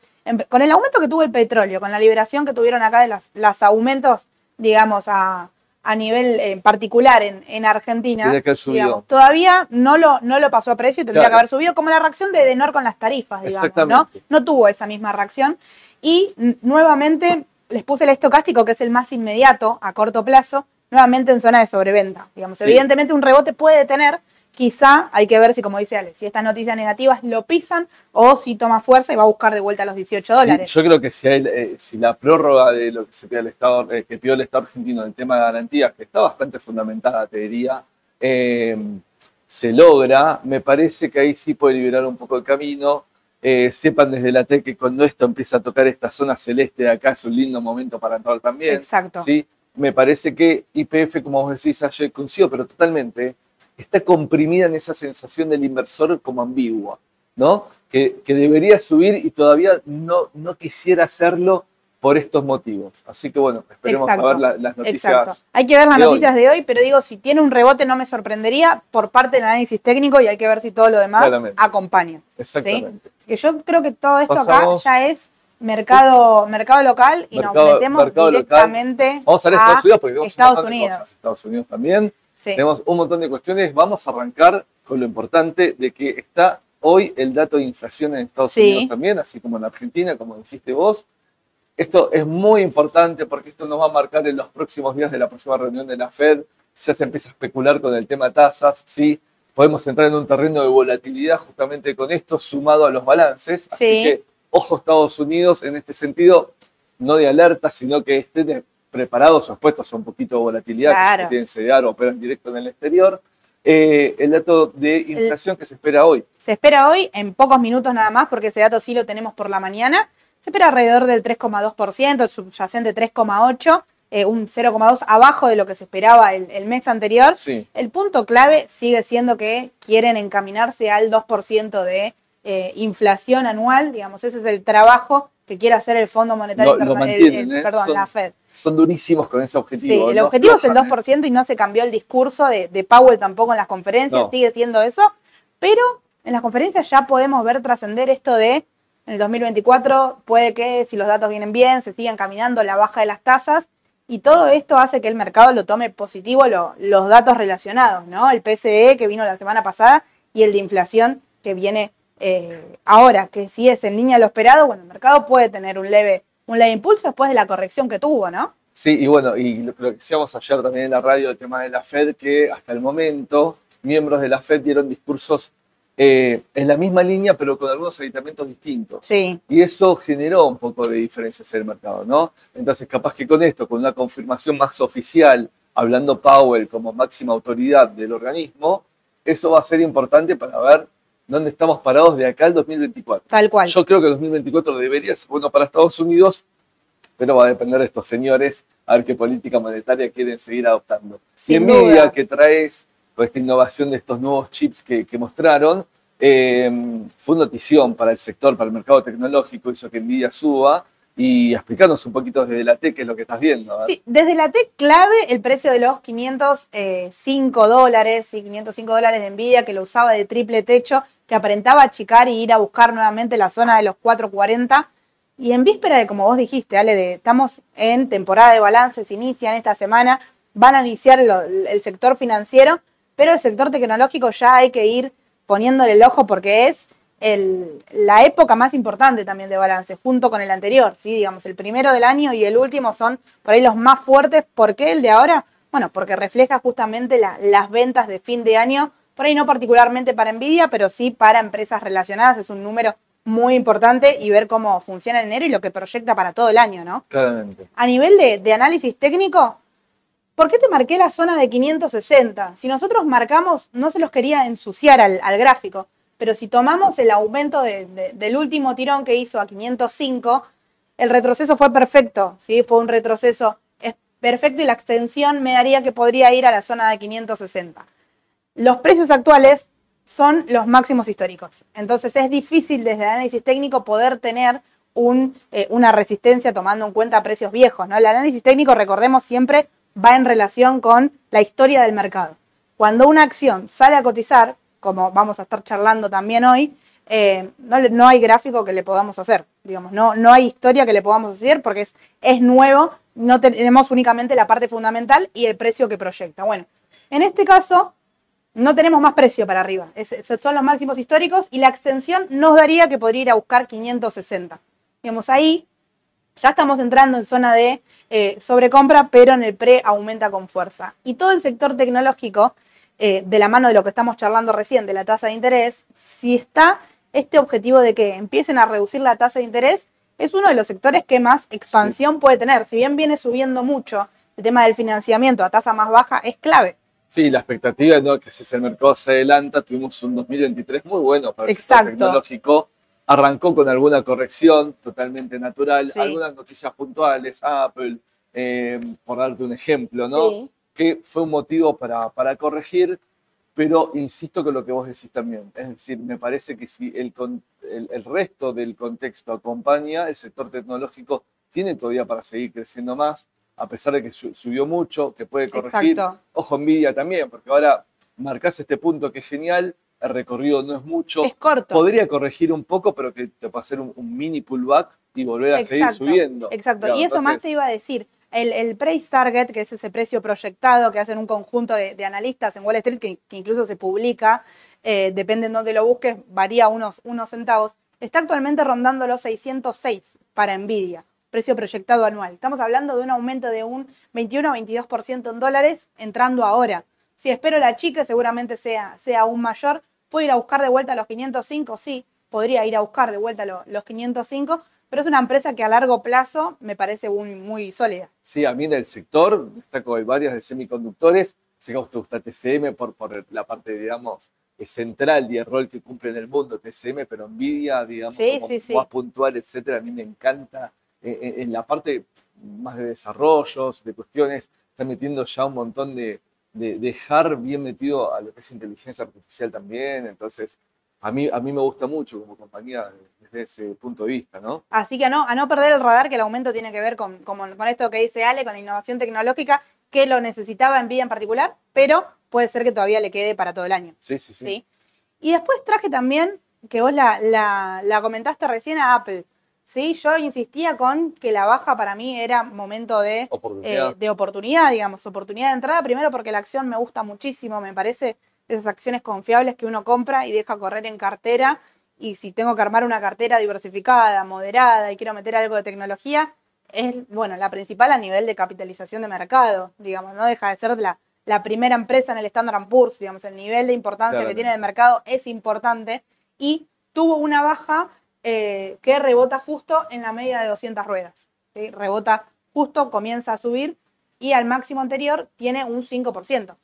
Con el aumento que tuvo el petróleo, con la liberación que tuvieron acá de las, los aumentos, digamos, a, a nivel eh, particular en, en Argentina, Tiene que haber subido. digamos, todavía no lo, no lo pasó a precio y tendría Claro. que haber subido, como la reacción de Denor con las tarifas, digamos, ¿no? Exactamente. No tuvo esa misma reacción. Y nuevamente les puse el estocástico, que es el más inmediato, a corto plazo, nuevamente en zona de sobreventa. Digamos, Sí. evidentemente un rebote puede tener, quizá hay que ver si, como dice Ale, si estas noticias negativas lo pisan o si toma fuerza y va a buscar de vuelta los 18 Sí, dólares. yo creo que si, hay, eh, si la prórroga de lo que se pide al Estado, eh, que pidió el Estado argentino en el tema de garantías, que está bastante fundamentada, te diría, eh, se logra, me parece que ahí sí puede liberar un poco el camino. Eh, sepan desde la TEC que cuando esto empieza a tocar esta zona celeste de acá es un lindo momento para entrar también. Exacto. ¿sí? Me parece que IPF, como vos decís ayer, coincido, pero totalmente, está comprimida en esa sensación del inversor como ambigua, ¿no? Que, que debería subir y todavía no, no quisiera hacerlo por estos motivos. Así que bueno, esperemos Exacto. a ver la- las noticias. Exacto. Hay que ver las de hoy. noticias de hoy, pero digo, si tiene un rebote no me sorprendería por parte del análisis técnico y hay que ver si todo lo demás Claramente. acompaña. Exactamente. Que yo creo que todo esto Pasamos- acá ya es mercado, mercado local y nos metemos mercado local. directamente Vamos a ver Estados Unidos porque Estados Unidos. cosas. Estados Unidos también. Sí. Tenemos un montón de cuestiones. Vamos a arrancar con lo importante de que está hoy el dato de inflación en Estados Sí. Unidos también, así como en Argentina, como dijiste vos. Esto es muy importante porque esto nos va a marcar en los próximos días de la próxima reunión de la Fed. Ya se empieza a especular con el tema tasas, ¿sí? Podemos entrar en un terreno de volatilidad justamente con esto, sumado a los balances. Así Sí. que, ojo Estados Unidos en este sentido, no de alerta, sino que estén preparados o expuestos a un poquito de volatilidad, Claro. que tienen CDR o operan directo en el exterior. Eh, el dato de inflación que se espera hoy. Se espera hoy en pocos minutos nada más, porque ese dato sí lo tenemos por la mañana. Se espera alrededor del 3,2%, el subyacente 3,8%, eh, un 0,2% abajo de lo que se esperaba el, el mes anterior. Sí, El punto clave sigue siendo que quieren encaminarse al 2% de eh, inflación anual, digamos, ese es el trabajo que quiere hacer el Fondo Monetario Lo- lo ¿eh? perdón, Son- la Fed. son durísimos con ese Sí, objetivo. el no objetivo es el aflojan, ¿eh? 2% y no se cambió el discurso de, de Powell tampoco en las conferencias, No. sigue siendo eso, pero en las conferencias ya podemos ver trascender esto de en el 2024 puede que si los datos vienen bien se sigan caminando la baja de las tasas y todo esto hace que el mercado lo tome positivo lo- los datos relacionados, ¿no? El PCE que vino la semana pasada y el de inflación que viene eh, ahora, que si es en línea de lo esperado, bueno, el mercado puede tener un leve, un leve impulso después de la corrección que tuvo, ¿no? Sí, y bueno, y lo, lo que decíamos ayer también en la radio, el tema de la Fed, que hasta el momento miembros de la Fed dieron discursos eh, en la misma línea, pero con algunos aditamentos distintos. Sí, Y eso generó un poco de diferencias en el mercado, ¿no? Entonces, capaz que con esto, con una confirmación más oficial, hablando Powell como máxima autoridad del organismo, eso va a ser importante para ver dónde estamos parados de acá al 2024. tal cual. Yo creo que el 2024 debería ser bueno para Estados Unidos, pero va a depender de estos señores a ver qué política monetaria quieren seguir adoptando. Y Sin Nvidia, duda. que traes con esta innovación de estos nuevos chips que, mostraron, eh, fue una notición para el sector, para el mercado tecnológico, hizo que Nvidia suba. Y explicarnos un poquito desde la T qué es lo que estás viendo. Sí, desde la T clave, el precio de los 505 dólares y 505 dólares de Nvidia, que lo usaba de triple techo, que aparentaba achicar y ir a buscar nuevamente la zona de los 440. Y en víspera de, como vos dijiste, Ale, de, estamos en temporada de balances, inician esta semana, van a iniciar el sector financiero, pero el sector tecnológico ya hay que ir poniéndole el ojo porque es el- la época más importante también de balance, junto con el anterior, ¿sí? Digamos, el primero del año y el último son por ahí los más fuertes. ¿Por qué el de ahora? Bueno, porque refleja justamente la- las ventas de fin de año, por ahí no particularmente para Nvidia, pero sí para empresas relacionadas, es un número muy importante y ver cómo funciona en enero y lo que proyecta para todo el año, ¿no? Claramente. A nivel de, de análisis técnico, ¿por qué te marqué la zona de 560? Si nosotros marcamos, no se los quería ensuciar al, gráfico, pero si tomamos el aumento del último tirón que hizo a 505, el retroceso fue perfecto, ¿sí? Fue un retroceso perfecto y la extensión me daría que podría ir a la zona de 560. Los precios actuales son los máximos históricos, entonces es difícil desde el análisis técnico poder tener eh, una resistencia tomando en cuenta precios viejos. ¿no? El análisis técnico, recordemos, siempre va en relación con la historia del mercado. Cuando una acción sale a cotizar, como vamos a estar charlando también hoy, eh, no, hay gráfico que le podamos hacer, digamos, no, no hay historia que le podamos hacer porque es, es nuevo, no tenemos únicamente la parte fundamental y el precio que proyecta. Bueno, en este caso no tenemos más precio para arriba, son los máximos históricos y la extensión nos daría que podría ir a buscar 560. Digamos, ahí ya estamos entrando en zona de eh, sobrecompra, pero en el pre aumenta con fuerza. Y todo el sector tecnológico, eh, de la mano de lo que estamos charlando recién, de la tasa de interés, si está este objetivo de que empiecen a reducir la tasa de interés, es uno de los sectores que más expansión puede tener. Si bien viene subiendo mucho, el tema del financiamiento a tasa más baja es clave. Sí, la expectativa es que si el mercado se adelanta, tuvimos un 2023 muy bueno para el sector tecnológico. Arrancó con alguna corrección totalmente natural, algunas noticias puntuales, Apple, eh, por darte un ejemplo, ¿no? Que fue un motivo para, para corregir, pero insisto con lo que vos decís también. Es decir, me parece que si el, el, resto del contexto acompaña, el sector tecnológico tiene todavía para seguir creciendo más, a pesar de que subió mucho, que puede corregir. Ojo, envidia también, porque ahora marcás este punto que es genial, el recorrido no es mucho. Es corto. Podría corregir un poco, pero que te puede hacer un, mini pullback y volver a seguir subiendo. Exacto, y eso más te iba a decir el, price target, que es ese precio proyectado que hacen un conjunto de, analistas en Wall Street, que, incluso se publica, eh, depende de dónde lo busques, varía unos, unos centavos, está actualmente rondando los 606 para Nvidia, precio proyectado anual. Estamos hablando de un aumento de un 21-22% en dólares entrando ahora. Si espero la chica, seguramente sea, sea aún mayor. ¿Puedo ir a buscar de vuelta los 505? Sí, podría ir a buscar de vuelta los 505, pero es una empresa que a largo plazo me parece muy, muy sólida. Sí, a mí en el sector, destaco hay varias de semiconductores, sé que a usted gusta TCM por, por la parte, digamos, central y el rol que cumple en el mundo TCM, pero Nvidia, digamos, como más puntual, etcétera, a mí me encanta. Eh, eh, en, la parte más de desarrollos, de cuestiones, está metiendo ya un montón de, de dejar bien metido a lo que es inteligencia artificial también, entonces a mí, a mí me gusta mucho como compañía desde ese punto de vista, ¿no? Así que a no, a no perder el radar, que el aumento tiene que ver con, con, esto que dice Ale, con la innovación tecnológica, que lo necesitaba en vida en particular, pero puede ser que todavía le quede para todo el año. Sí, sí, sí. Y después traje también, que vos la, la, comentaste recién a Apple. Sí, yo insistía con que la baja para mí era momento de oportunidad. Eh, de oportunidad, digamos, oportunidad de entrada, primero porque la acción me gusta muchísimo, me parece esas acciones confiables que uno compra y deja correr en cartera. Y si tengo que armar una cartera diversificada, moderada y quiero meter algo de tecnología, es, bueno, la principal a nivel de capitalización de mercado, digamos, no deja de ser la, la primera empresa en el Standard Poor's, digamos, el nivel de importancia que tiene el mercado es importante y tuvo una baja eh, que rebota justo en la media de 200 ruedas. Rebota justo, comienza a subir y al máximo anterior tiene un 5%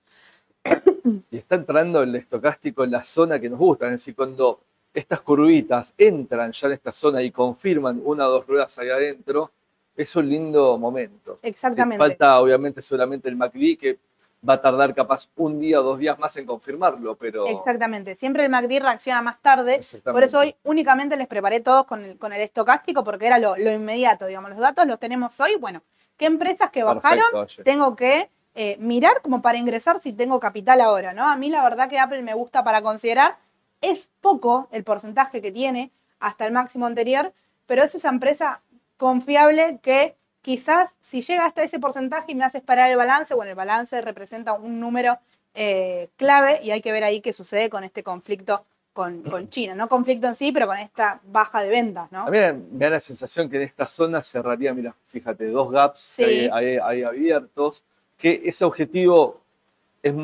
y está entrando el estocástico en la zona que nos gusta. Es decir, cuando estas curvitas entran ya en esta zona y confirman una o dos ruedas ahí adentro, es un lindo momento. Exactamente. falta, obviamente, solamente el MACD, que va a tardar capaz un día o dos días más en confirmarlo, pero... Exactamente, siempre el MACD reacciona más tarde, por eso hoy únicamente les preparé todos con el, con el estocástico porque era lo, inmediato, digamos, los datos los tenemos hoy, bueno, ¿qué empresas que bajaron tengo que eh, mirar como para ingresar si tengo capital ahora, ¿no? A mí la verdad que Apple me gusta para considerar, es poco el porcentaje que tiene hasta el máximo anterior, pero es esa empresa confiable que quizás si llega hasta ese porcentaje y me hace esperar el balance, bueno, el balance representa un número eh, clave y hay que ver ahí qué sucede con este conflicto con, China. No conflicto en sí, pero con esta baja de ventas, ¿no? A mí me da la sensación que en esta zona cerraría, mira, fíjate, dos gaps ahí abiertos que ese objetivo es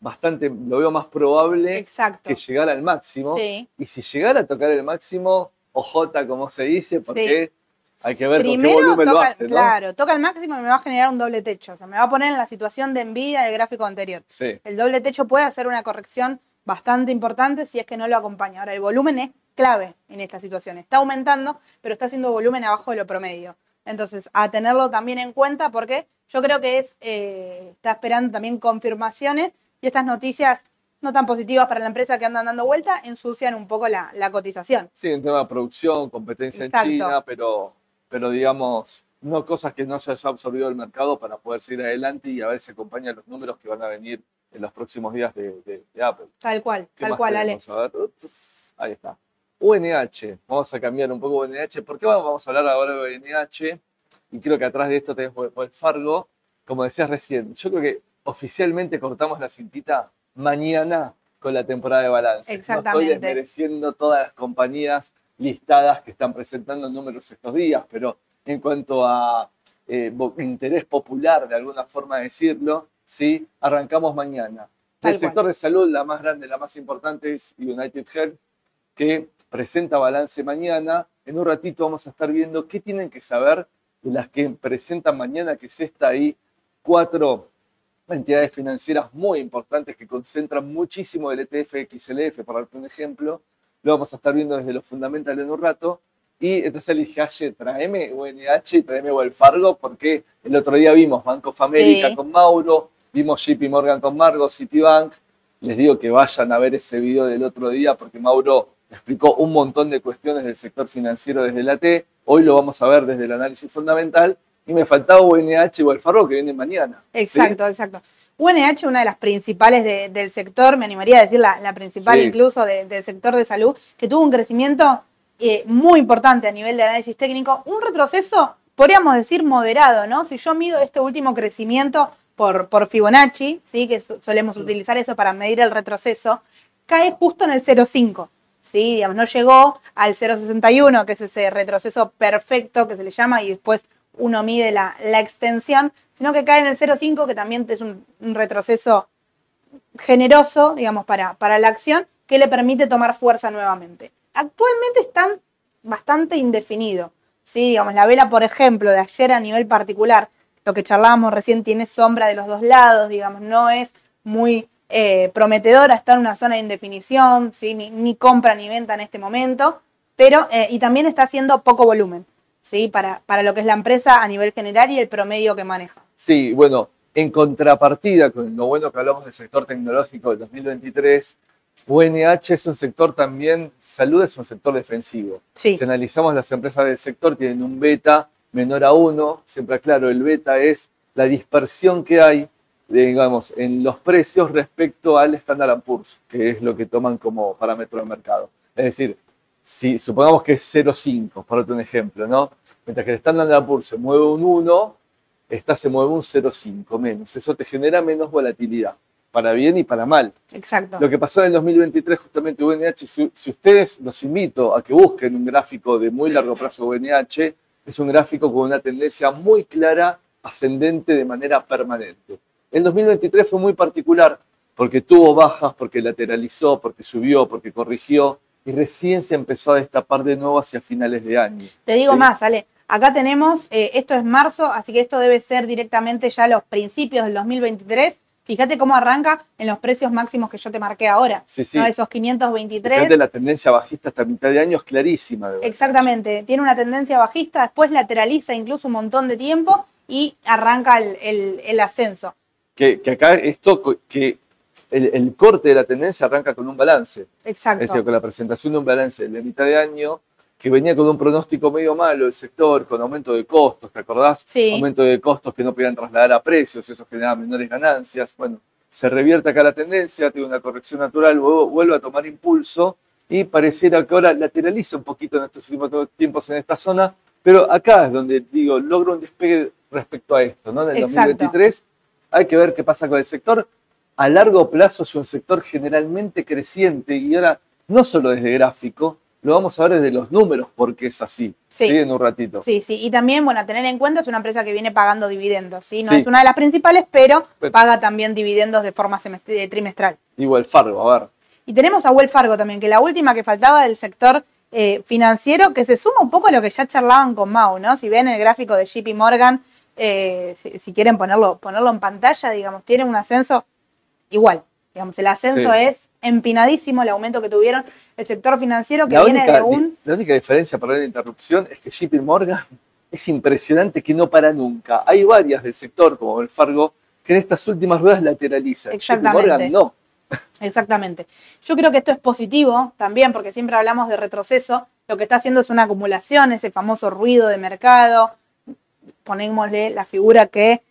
bastante, lo veo más probable que llegar al máximo. Y si llegara a tocar el máximo, OJ, como se dice, porque hay que ver con qué volumen lo hace. Claro, toca el máximo y me va a generar un doble techo. O sea, me va a poner en la situación de envidia del gráfico anterior. El doble techo puede hacer una corrección bastante importante si es que no lo acompaña. Ahora, el volumen es clave en esta situación. Está aumentando, pero está haciendo volumen abajo de lo promedio. Entonces, a tenerlo también en cuenta porque yo creo que es, eh, está esperando también confirmaciones y estas noticias no tan positivas para la empresa que andan dando vuelta ensucian un poco la, cotización. Sí, en tema de producción, competencia en China, pero, pero digamos, no cosas que no se haya absorbido el mercado para poder seguir adelante y a ver si acompañan los números que van a venir en los próximos días de, Apple. Tal cual, tal cual, Ale. Ahí está. UNH, vamos a cambiar un poco UNH. ¿Por qué vamos a hablar ahora de UNH? Y creo que atrás de esto tenemos el Fargo. Como decías recién, yo creo que oficialmente cortamos la cintita mañana con la temporada de balance. Exactamente. No estoy desmereciendo todas las compañías listadas que están presentando números estos días, pero en cuanto a eh, interés popular, de alguna forma decirlo, ¿sí? arrancamos mañana. el sector de salud, la más grande, la más importante es United Health, que presenta balance mañana. En un ratito vamos a estar viendo qué tienen que saber de las que presentan mañana, que es esta ahí, cuatro entidades financieras muy importantes que concentran muchísimo del ETF XLF, para darte un ejemplo. Lo vamos a estar viendo desde los fundamentales en un rato. Y entonces le dije, Aye, tráeme UNH, tráeme Wells Fargo, porque el otro día vimos Banco of America con Mauro, vimos JP Morgan con Margo, Citibank. Les digo que vayan a ver ese video del otro día porque Mauro explicó un montón de cuestiones del sector financiero desde la T. Hoy lo vamos a ver desde el análisis fundamental. Y me faltaba UNH o el Farro que viene mañana. Exacto, exacto. UNH, una de las principales del sector, me animaría a decir la, principal incluso del sector de salud, que tuvo un crecimiento eh, muy importante a nivel de análisis técnico, un retroceso, podríamos decir, moderado, ¿no? Si yo mido este último crecimiento por, por Fibonacci, ¿sí? que solemos utilizar eso para medir el retroceso, cae justo en el 0,5. ¿sí? Digamos, no llegó al 0,61, que es ese retroceso perfecto que se le llama, y después uno mide la, extensión, sino que cae en el 0,5, que también es un, retroceso generoso, digamos, para, la acción, que le permite tomar fuerza nuevamente. Actualmente están bastante indefinidos. ¿sí? Digamos, la vela, por ejemplo, de ayer a nivel particular, lo que charlábamos recién, tiene sombra de los dos lados, digamos, no es muy eh, prometedora, está en una zona de indefinición, ¿sí? ni, compra ni venta en este momento, pero eh, y también está haciendo poco volumen. ¿Sí? Para, para lo que es la empresa a nivel general y el promedio que maneja. Sí, bueno, en contrapartida con lo bueno que hablamos del sector tecnológico del 2023, UNH es un sector también, salud es un sector defensivo. Si analizamos las empresas del sector, tienen un beta menor a uno, siempre aclaro, el beta es la dispersión que hay, digamos, en los precios respecto al Standard Poor's, que es lo que toman como parámetro de mercado. Es decir, si supongamos que es 0,5, por otro ejemplo, ¿no? Mientras que el Standard Poor's se mueve un 1, esta se mueve un 0,5 menos. Eso te genera menos volatilidad, para bien y para mal. Exacto. Lo que pasó en el 2023, justamente UNH, si, si ustedes los invito a que busquen un gráfico de muy largo plazo UNH, es un gráfico con una tendencia muy clara ascendente de manera permanente. El 2023 fue muy particular porque tuvo bajas, porque lateralizó, porque subió, porque corrigió, y recién se empezó a destapar de nuevo hacia finales de año. Te digo más, Ale. Acá tenemos, eh, esto es marzo, así que esto debe ser directamente ya los principios del 2023. Fíjate cómo arranca en los precios máximos que yo te marqué ahora. Sí, sí. Esos 523. Fíjate, la tendencia bajista hasta mitad de año es clarísima. Exactamente. Tiene una tendencia bajista, después lateraliza incluso un montón de tiempo y arranca el, ascenso. Que, que, acá esto que el, corte de la tendencia arranca con un balance. Exacto. Es decir, con la presentación de un balance de mitad de año que venía con un pronóstico medio malo del sector, con aumento de costos, ¿te acordás? Sí. Aumento de costos que no podían trasladar a precios, eso generaba menores ganancias. Bueno, se revierte acá la tendencia, tiene una corrección natural, vuelve a tomar impulso y pareciera que ahora lateraliza un poquito en estos últimos tiempos en esta zona, pero acá es donde digo, logra un despegue respecto a esto, ¿no? En el 2023 hay que ver qué pasa con el sector a largo plazo es un sector generalmente creciente y ahora no solo desde gráfico, lo vamos a ver desde los números porque es así. Sí. En un ratito. Sí, sí. Y también, bueno, a tener en cuenta, es una empresa que viene pagando dividendos, ¿sí? No es una de las principales, pero paga también dividendos de forma trimestral. Y Fargo, a ver. Y tenemos a Wells Fargo también, que la última que faltaba del sector eh, financiero, que se suma un poco a lo que ya charlaban con Mau, ¿no? Si ven el gráfico de JP Morgan, eh, si, quieren ponerlo, ponerlo en pantalla, digamos, tiene un ascenso igual. Digamos, el ascenso es empinadísimo el aumento que tuvieron el sector financiero que La viene única, de un... la única diferencia, para la interrupción, es que JP Morgan es impresionante que no para nunca. Hay varias del sector, como el Fargo, que en estas últimas ruedas lateralizan. JP Exactamente. Morgan no. Exactamente. Yo creo que esto es positivo también, porque siempre hablamos de retroceso. Lo que está haciendo es una acumulación, ese famoso ruido de mercado. Ponémosle la figura que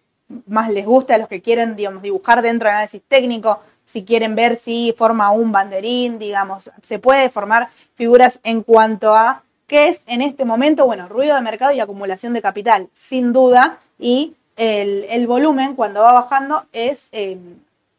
más les gusta a los que quieren, digamos, dibujar dentro del análisis técnico. Si quieren ver si forma un banderín, digamos, se puede formar figuras en cuanto a qué es en este momento, bueno, ruido de mercado y acumulación de capital, sin duda, y el, el volumen cuando va bajando es eh,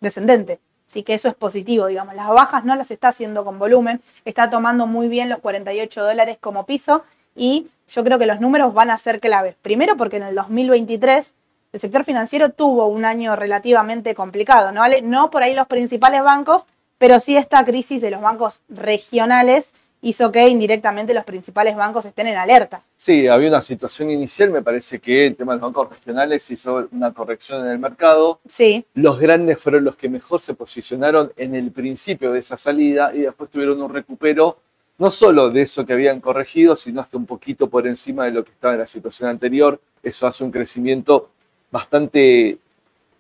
descendente. Así que eso es positivo, digamos. Las bajas no las está haciendo con volumen, está tomando muy bien los 48 dólares como piso y yo creo que los números van a ser claves. Primero porque en el 2023 el sector financiero tuvo un año relativamente complicado, ¿no? No por ahí los principales bancos, pero sí esta crisis de los bancos regionales hizo que indirectamente los principales bancos estén en alerta. Sí, había una situación inicial, me parece que el tema de los bancos regionales hizo una corrección en el mercado. Sí, Los grandes fueron los que mejor se posicionaron en el principio de esa salida y después tuvieron un recupero no solo de eso que habían corregido, sino hasta un poquito por encima de lo que estaba en la situación anterior. Eso hace un crecimiento bastante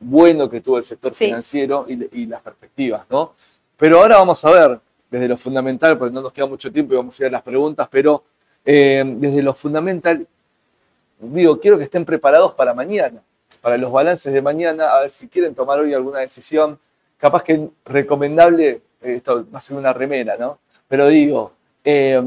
bueno que tuvo el sector Sí. financiero y, y las perspectivas, ¿no? Pero ahora vamos a ver desde lo fundamental, porque no nos queda mucho tiempo y vamos a ir a las preguntas, pero eh, desde lo fundamental, digo, quiero que estén preparados para mañana, para los balances de mañana, a ver si quieren tomar hoy alguna decisión. Capaz que recomendable, eh, esto va a ser una remera, ¿no? Pero digo, eh,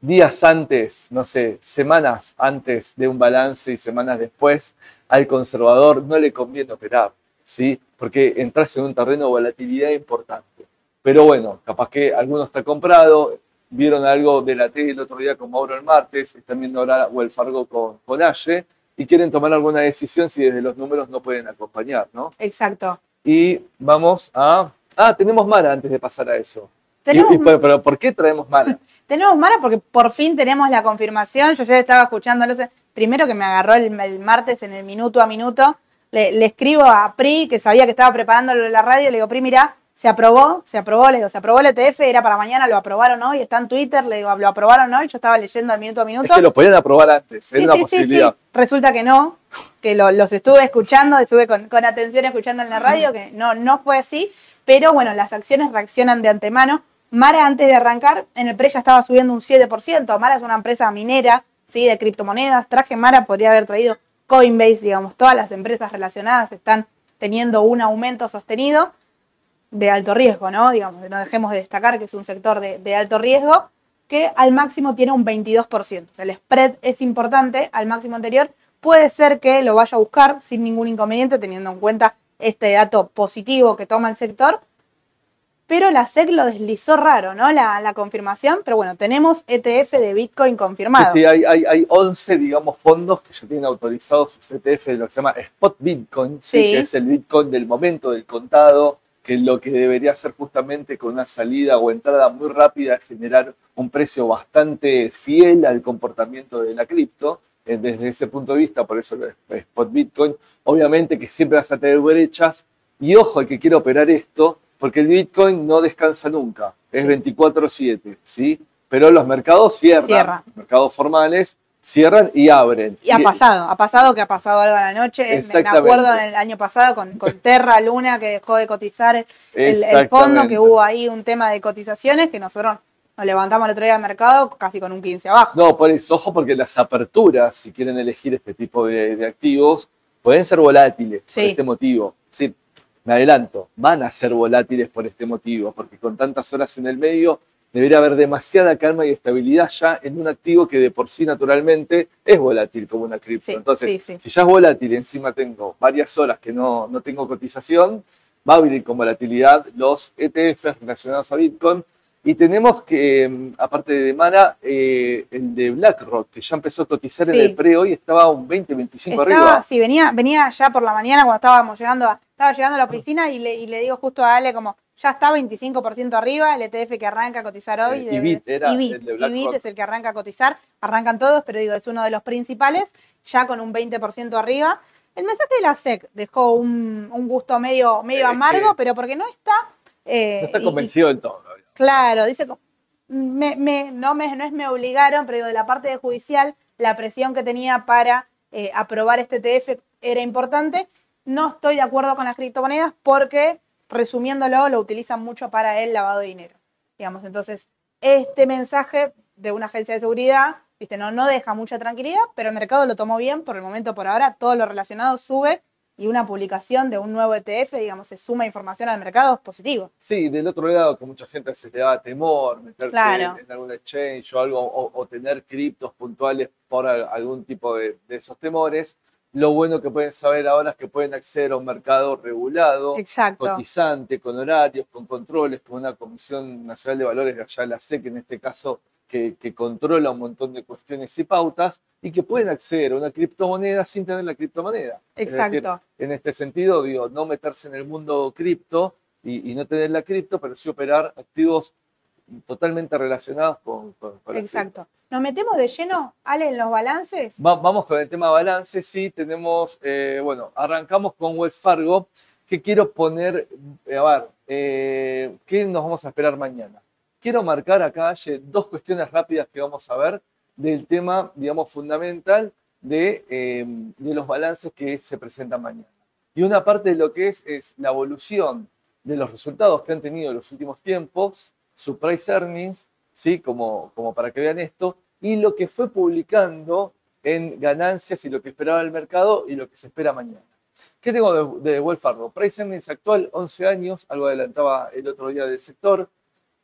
días antes, no sé, semanas antes de un balance y semanas después, al conservador no le conviene operar, ¿sí? Porque entras en un terreno de volatilidad importante. Pero bueno, capaz que alguno está comprado, vieron algo de la T el otro día con Mauro el martes, están viendo ahora o el Fargo con, con Aye, y quieren tomar alguna decisión si desde los números no pueden acompañar, ¿no? exacto. Y vamos a... Ah, tenemos Mara antes de pasar a eso. Tenemos, Y- y- pero, pero ¿por qué traemos Mara? tenemos Mara porque por fin tenemos la confirmación. Yo ya estaba escuchándolo. Primero que me agarró el, el martes en el minuto a minuto. Le, le escribo a Pri, que sabía que estaba preparándolo en la radio. Le digo, Pri, mira, se aprobó, se aprobó. Le digo, se aprobó el ETF, era para mañana, lo aprobaron hoy. Está en Twitter, le digo, lo aprobaron hoy. Yo estaba leyendo al minuto a minuto. Es que lo podían aprobar antes, Sí, era una sí, posibilidad. sí. Resulta que no, que lo- los estuve escuchando, estuve con, con atención escuchando en la radio, que no, no fue así, pero bueno, las acciones reaccionan de antemano. Mara, antes de arrancar, en el pre ya estaba subiendo un 7%. Mara es una empresa minera, ¿sí? De criptomonedas. Traje Mara, podría haber traído Coinbase, digamos, todas las empresas relacionadas están teniendo un aumento sostenido de alto riesgo, ¿no? Digamos, no dejemos de destacar que es un sector de, de alto riesgo que al máximo tiene un 22%. O sea, el spread es importante al máximo anterior. Puede ser que lo vaya a buscar sin ningún inconveniente, teniendo en cuenta este dato positivo que toma el sector. Pero la SEC lo deslizó raro, ¿no? La, la confirmación. Pero bueno, tenemos ETF de Bitcoin confirmado. Sí, sí, hay, hay, hay 11, digamos, fondos que ya tienen autorizados sus ETF de lo que se llama Spot Bitcoin, ¿sí? Sí. que es el Bitcoin del momento del contado, que lo que debería hacer justamente con una salida o entrada muy rápida es generar un precio bastante fiel al comportamiento de la cripto. Eh, Desde ese punto de vista, por eso Spot Bitcoin, obviamente que siempre vas a tener brechas. Y ojo, el que quiere operar esto, porque el Bitcoin no descansa nunca, es 24/7, ¿sí? Pero los mercados cierran, Cierra. los mercados formales cierran y abren. Y ha pasado, ha pasado que ha pasado algo a la noche. Me- acuerdo en el año pasado con, con Terra Luna que dejó de cotizar el, el fondo, que hubo ahí un tema de cotizaciones que nosotros nos levantamos el otro día al mercado casi con un 15 abajo. No, por eso, ojo, porque las aperturas, si quieren elegir este tipo de, de activos, pueden ser volátiles por este motivo. Sí, me adelanto, van a ser volátiles por este motivo, porque con tantas horas en el medio debería haber demasiada calma y estabilidad ya en un activo que de por sí naturalmente es volátil como una cripto. Sí, Entonces, sí, sí. si ya es volátil y encima tengo varias horas que no, no tengo cotización, va a abrir con volatilidad los ETFs relacionados a Bitcoin. Y tenemos que, mm, aparte de Mara, eh, el de BlackRock, que ya empezó a cotizar en el pre, hoy estaba un 20, 25 Estaba, arriba. sí, venía, venía ya por la mañana cuando estábamos llegando a, estaba llegando a la oficina y le, y le digo justo a Ale como ya está 25% arriba, el ETF que arranca a cotizar hoy. Eh, de- era el de. Ibit es el que arranca a cotizar, arrancan todos, pero digo, es uno de los principales, ya con un 20% arriba. El mensaje de la SEC dejó un, un gusto medio, medio Es amargo, pero porque no está Eh, No está y- y- convencido del todo. Gabriel. Claro, dice, co- me, me- no, me, no es me obligaron, pero digo, de la parte de judicial, la presión que tenía para eh, aprobar este TF era importante. No estoy de acuerdo con las criptomonedas porque, resumiéndolo, lo utilizan mucho para el lavado de dinero. Digamos, entonces, este mensaje de una agencia de seguridad, viste, no, no deja mucha tranquilidad, pero el mercado lo tomó bien, por el momento, por ahora, todo lo relacionado sube y una publicación de un nuevo ETF, digamos, se suma información al mercado, es positivo. Sí, del otro lado, que mucha gente se le da temor meterse Claro. en, en algún exchange o algo, o, o tener criptos puntuales por al- algún tipo de, de esos temores. Lo bueno que pueden saber ahora es que pueden acceder a un mercado regulado, Exacto. cotizante, con horarios, con controles, con una Comisión Nacional de Valores de allá la SEC, en este caso, que, que controla un montón de cuestiones y pautas, y que pueden acceder a una criptomoneda sin tener la criptomoneda. Es decir, Exacto. en este sentido, digo, no meterse en el mundo cripto y, y no tener la cripto, pero sí operar activos totalmente relacionados con, con- con Exacto. Nos metemos de lleno, Ale, en los balances. Va- vamos con el tema balance, sí, tenemos, eh, bueno, arrancamos con Wells Fargo, que quiero poner, eh, a ver, eh, ¿qué nos vamos a esperar mañana? Quiero marcar acá dos cuestiones rápidas que vamos a ver del tema, digamos, fundamental de, eh, de los balances que se presentan mañana. Y una parte de lo que es, es la evolución de los resultados que han tenido en los últimos tiempos, su price earnings, ¿sí? como, como para que vean esto, y lo que fue publicando en ganancias y lo que esperaba el mercado y lo que se espera mañana. ¿Qué tengo de, de Wells Fargo? Price earnings actual, 11 años, algo adelantaba el otro día del sector.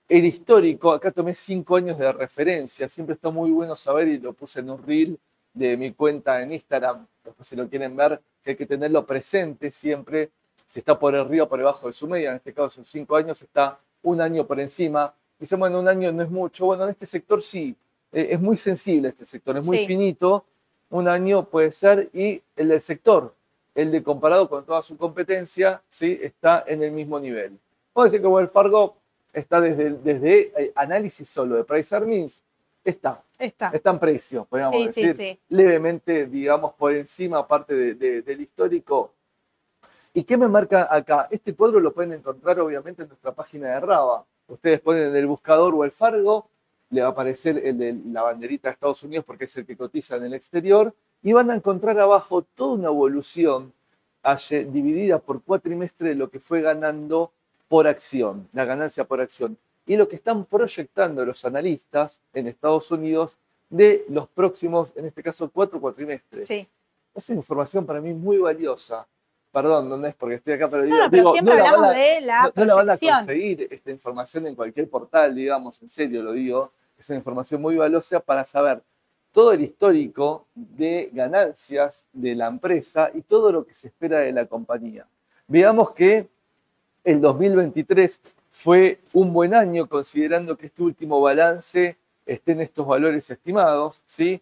El histórico, acá tomé 5 años de referencia, siempre está muy bueno saber y lo puse en un reel de mi cuenta en Instagram, después si lo quieren ver, que hay que tenerlo presente siempre, si está por arriba o por debajo de su media, en este caso son 5 años, está un año por encima. Dicen, bueno, un año no es mucho, bueno, en este sector sí, eh, es muy sensible este sector, es muy Sí. finito, un año puede ser, y el del sector, el de comparado con toda su competencia, sí, está en el mismo nivel. Puedo decir que Wells Fargo está desde, desde eh, análisis solo de price earnings, está, Está. está en precio, podríamos Sí, sí, decir, sí. levemente, digamos, por encima, aparte de- de- del histórico. ¿Y qué me marca acá? Este cuadro lo pueden encontrar, obviamente, en nuestra página de Raba. Ustedes ponen en el buscador Wells Fargo, le va a aparecer el de la banderita de Estados Unidos porque es el que cotiza en el exterior, y van a encontrar abajo toda una evolución dividida por cuatrimestre de lo que fue ganando por acción, la ganancia por acción, y lo que están proyectando los analistas en Estados Unidos de los próximos, en este caso, cuatro cuatrimestres. Sí. Esa información para mí muy valiosa. Perdón, no es porque estoy acá, pero digo, no, pero digo, siempre no la hablamos van a- de la no, no la van a conseguir esta información en cualquier portal, digamos, en serio lo digo. Es una información muy valiosa para saber todo el histórico de ganancias de la empresa y todo lo que se espera de la compañía. Veamos que el 2023 fue un buen año considerando que este último balance esté en estos valores estimados, ¿sí?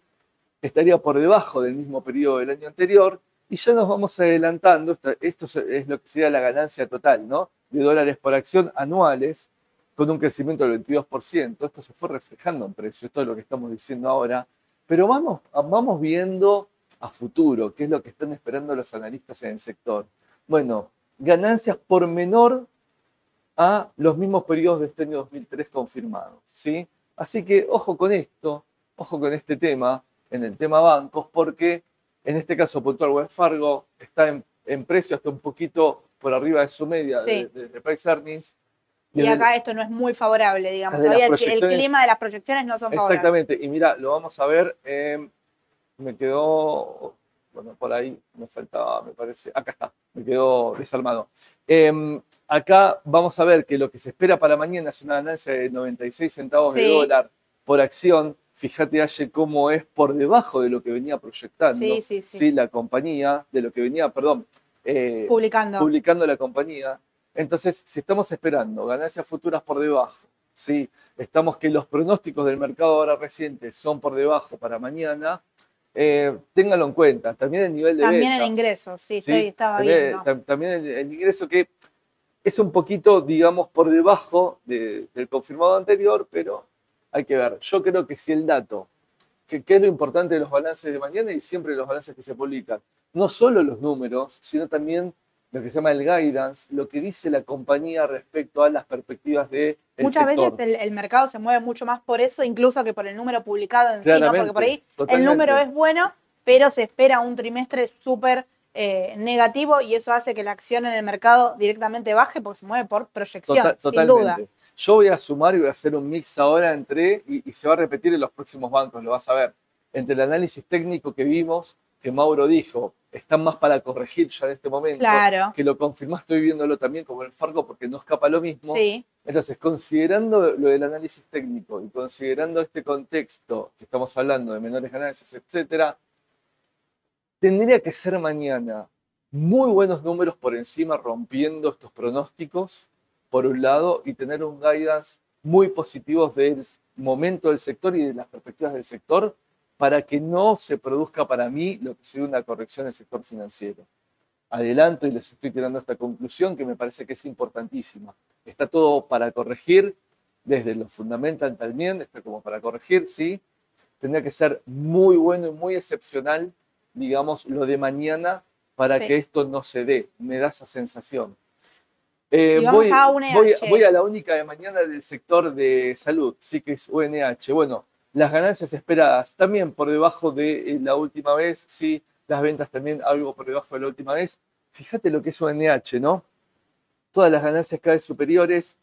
Estaría por debajo del mismo periodo del año anterior y ya nos vamos adelantando, esto es- lo que sería la ganancia total, ¿no? De dólares por acción anuales con un crecimiento del 22%. Esto se fue reflejando en precio, esto es lo que estamos diciendo ahora. Pero vamos, vamos viendo a futuro, qué es lo que están esperando los analistas en el sector. Bueno, ganancias por menor a los mismos periodos de este año 2003 confirmados, ¿sí? Así que ojo con esto, ojo con este tema, en el tema bancos, porque en este caso puntual Wells Fargo está en, en precio hasta un poquito por arriba de su media Sí. de, de- de price earnings. Y el- acá esto no es muy favorable, digamos. Todavía el, clima de las proyecciones no son favorables. Exactamente, y mira, lo vamos a ver, eh, me quedó, bueno, por ahí me faltaba, me parece, acá está, me quedó desarmado. Eh, acá vamos a ver que lo que se espera para mañana es una ganancia de 96 centavos de dólar por acción. Fíjate, Aye, cómo es por debajo de lo que venía proyectando Sí, sí, sí. la compañía, de lo que venía, perdón, eh, Publicando. publicando la compañía. Entonces, si estamos esperando ganancias futuras por debajo, ¿sí? estamos que los pronósticos del mercado ahora reciente son por debajo para mañana, eh, ténganlo en cuenta. También el nivel de También el ingreso, sí, ¿sí? estoy, estaba viendo. tam- también el, el ingreso que es un poquito, digamos, por debajo de- del confirmado anterior, pero hay que ver. Yo creo que si el dato, que, que es lo importante de los balances de mañana y siempre los balances que se publican, no solo los números, sino también lo que se llama el guidance, lo que dice la compañía respecto a las perspectivas de el Muchas sector. veces el, el mercado se mueve mucho más por eso, incluso que por el número publicado en sí, ¿no? Porque por ahí el número es bueno, pero se espera un trimestre súper eh, negativo y eso hace que la acción en el mercado directamente baje porque se mueve por proyección, Total- sin duda. Yo voy a sumar y voy a hacer un mix ahora entre, y, y se va a repetir en los próximos bancos, lo vas a ver, entre el análisis técnico que vimos, que Mauro dijo, están más para corregir ya en este momento, Claro, que lo confirmás, estoy viéndolo también como el Fargo porque no escapa lo mismo. sí. Entonces, considerando lo del análisis técnico y considerando este contexto que estamos hablando de menores ganancias, etcétera, tendría que ser mañana muy buenos números por encima rompiendo estos pronósticos, por un lado, y tener un guidance muy positivo del momento del sector y de las perspectivas del sector para que no se produzca para mí lo que sería una corrección del sector financiero. Adelanto y les estoy tirando esta conclusión que me parece que es importantísima. Está todo para corregir, desde lo fundamental también, está como para corregir, sí. Tendría que ser muy bueno y muy excepcional, digamos, lo de mañana para Sí. que esto no se dé. Me da esa sensación. Eh, voy, a UNH. voy- voy a la única de mañana del sector de salud, sí que es UNH. Bueno, las ganancias esperadas también por debajo de eh, la última vez, sí, las ventas también algo por debajo de la última vez. Fíjate lo que es UNH, ¿no? Todas las ganancias cada vez superiores,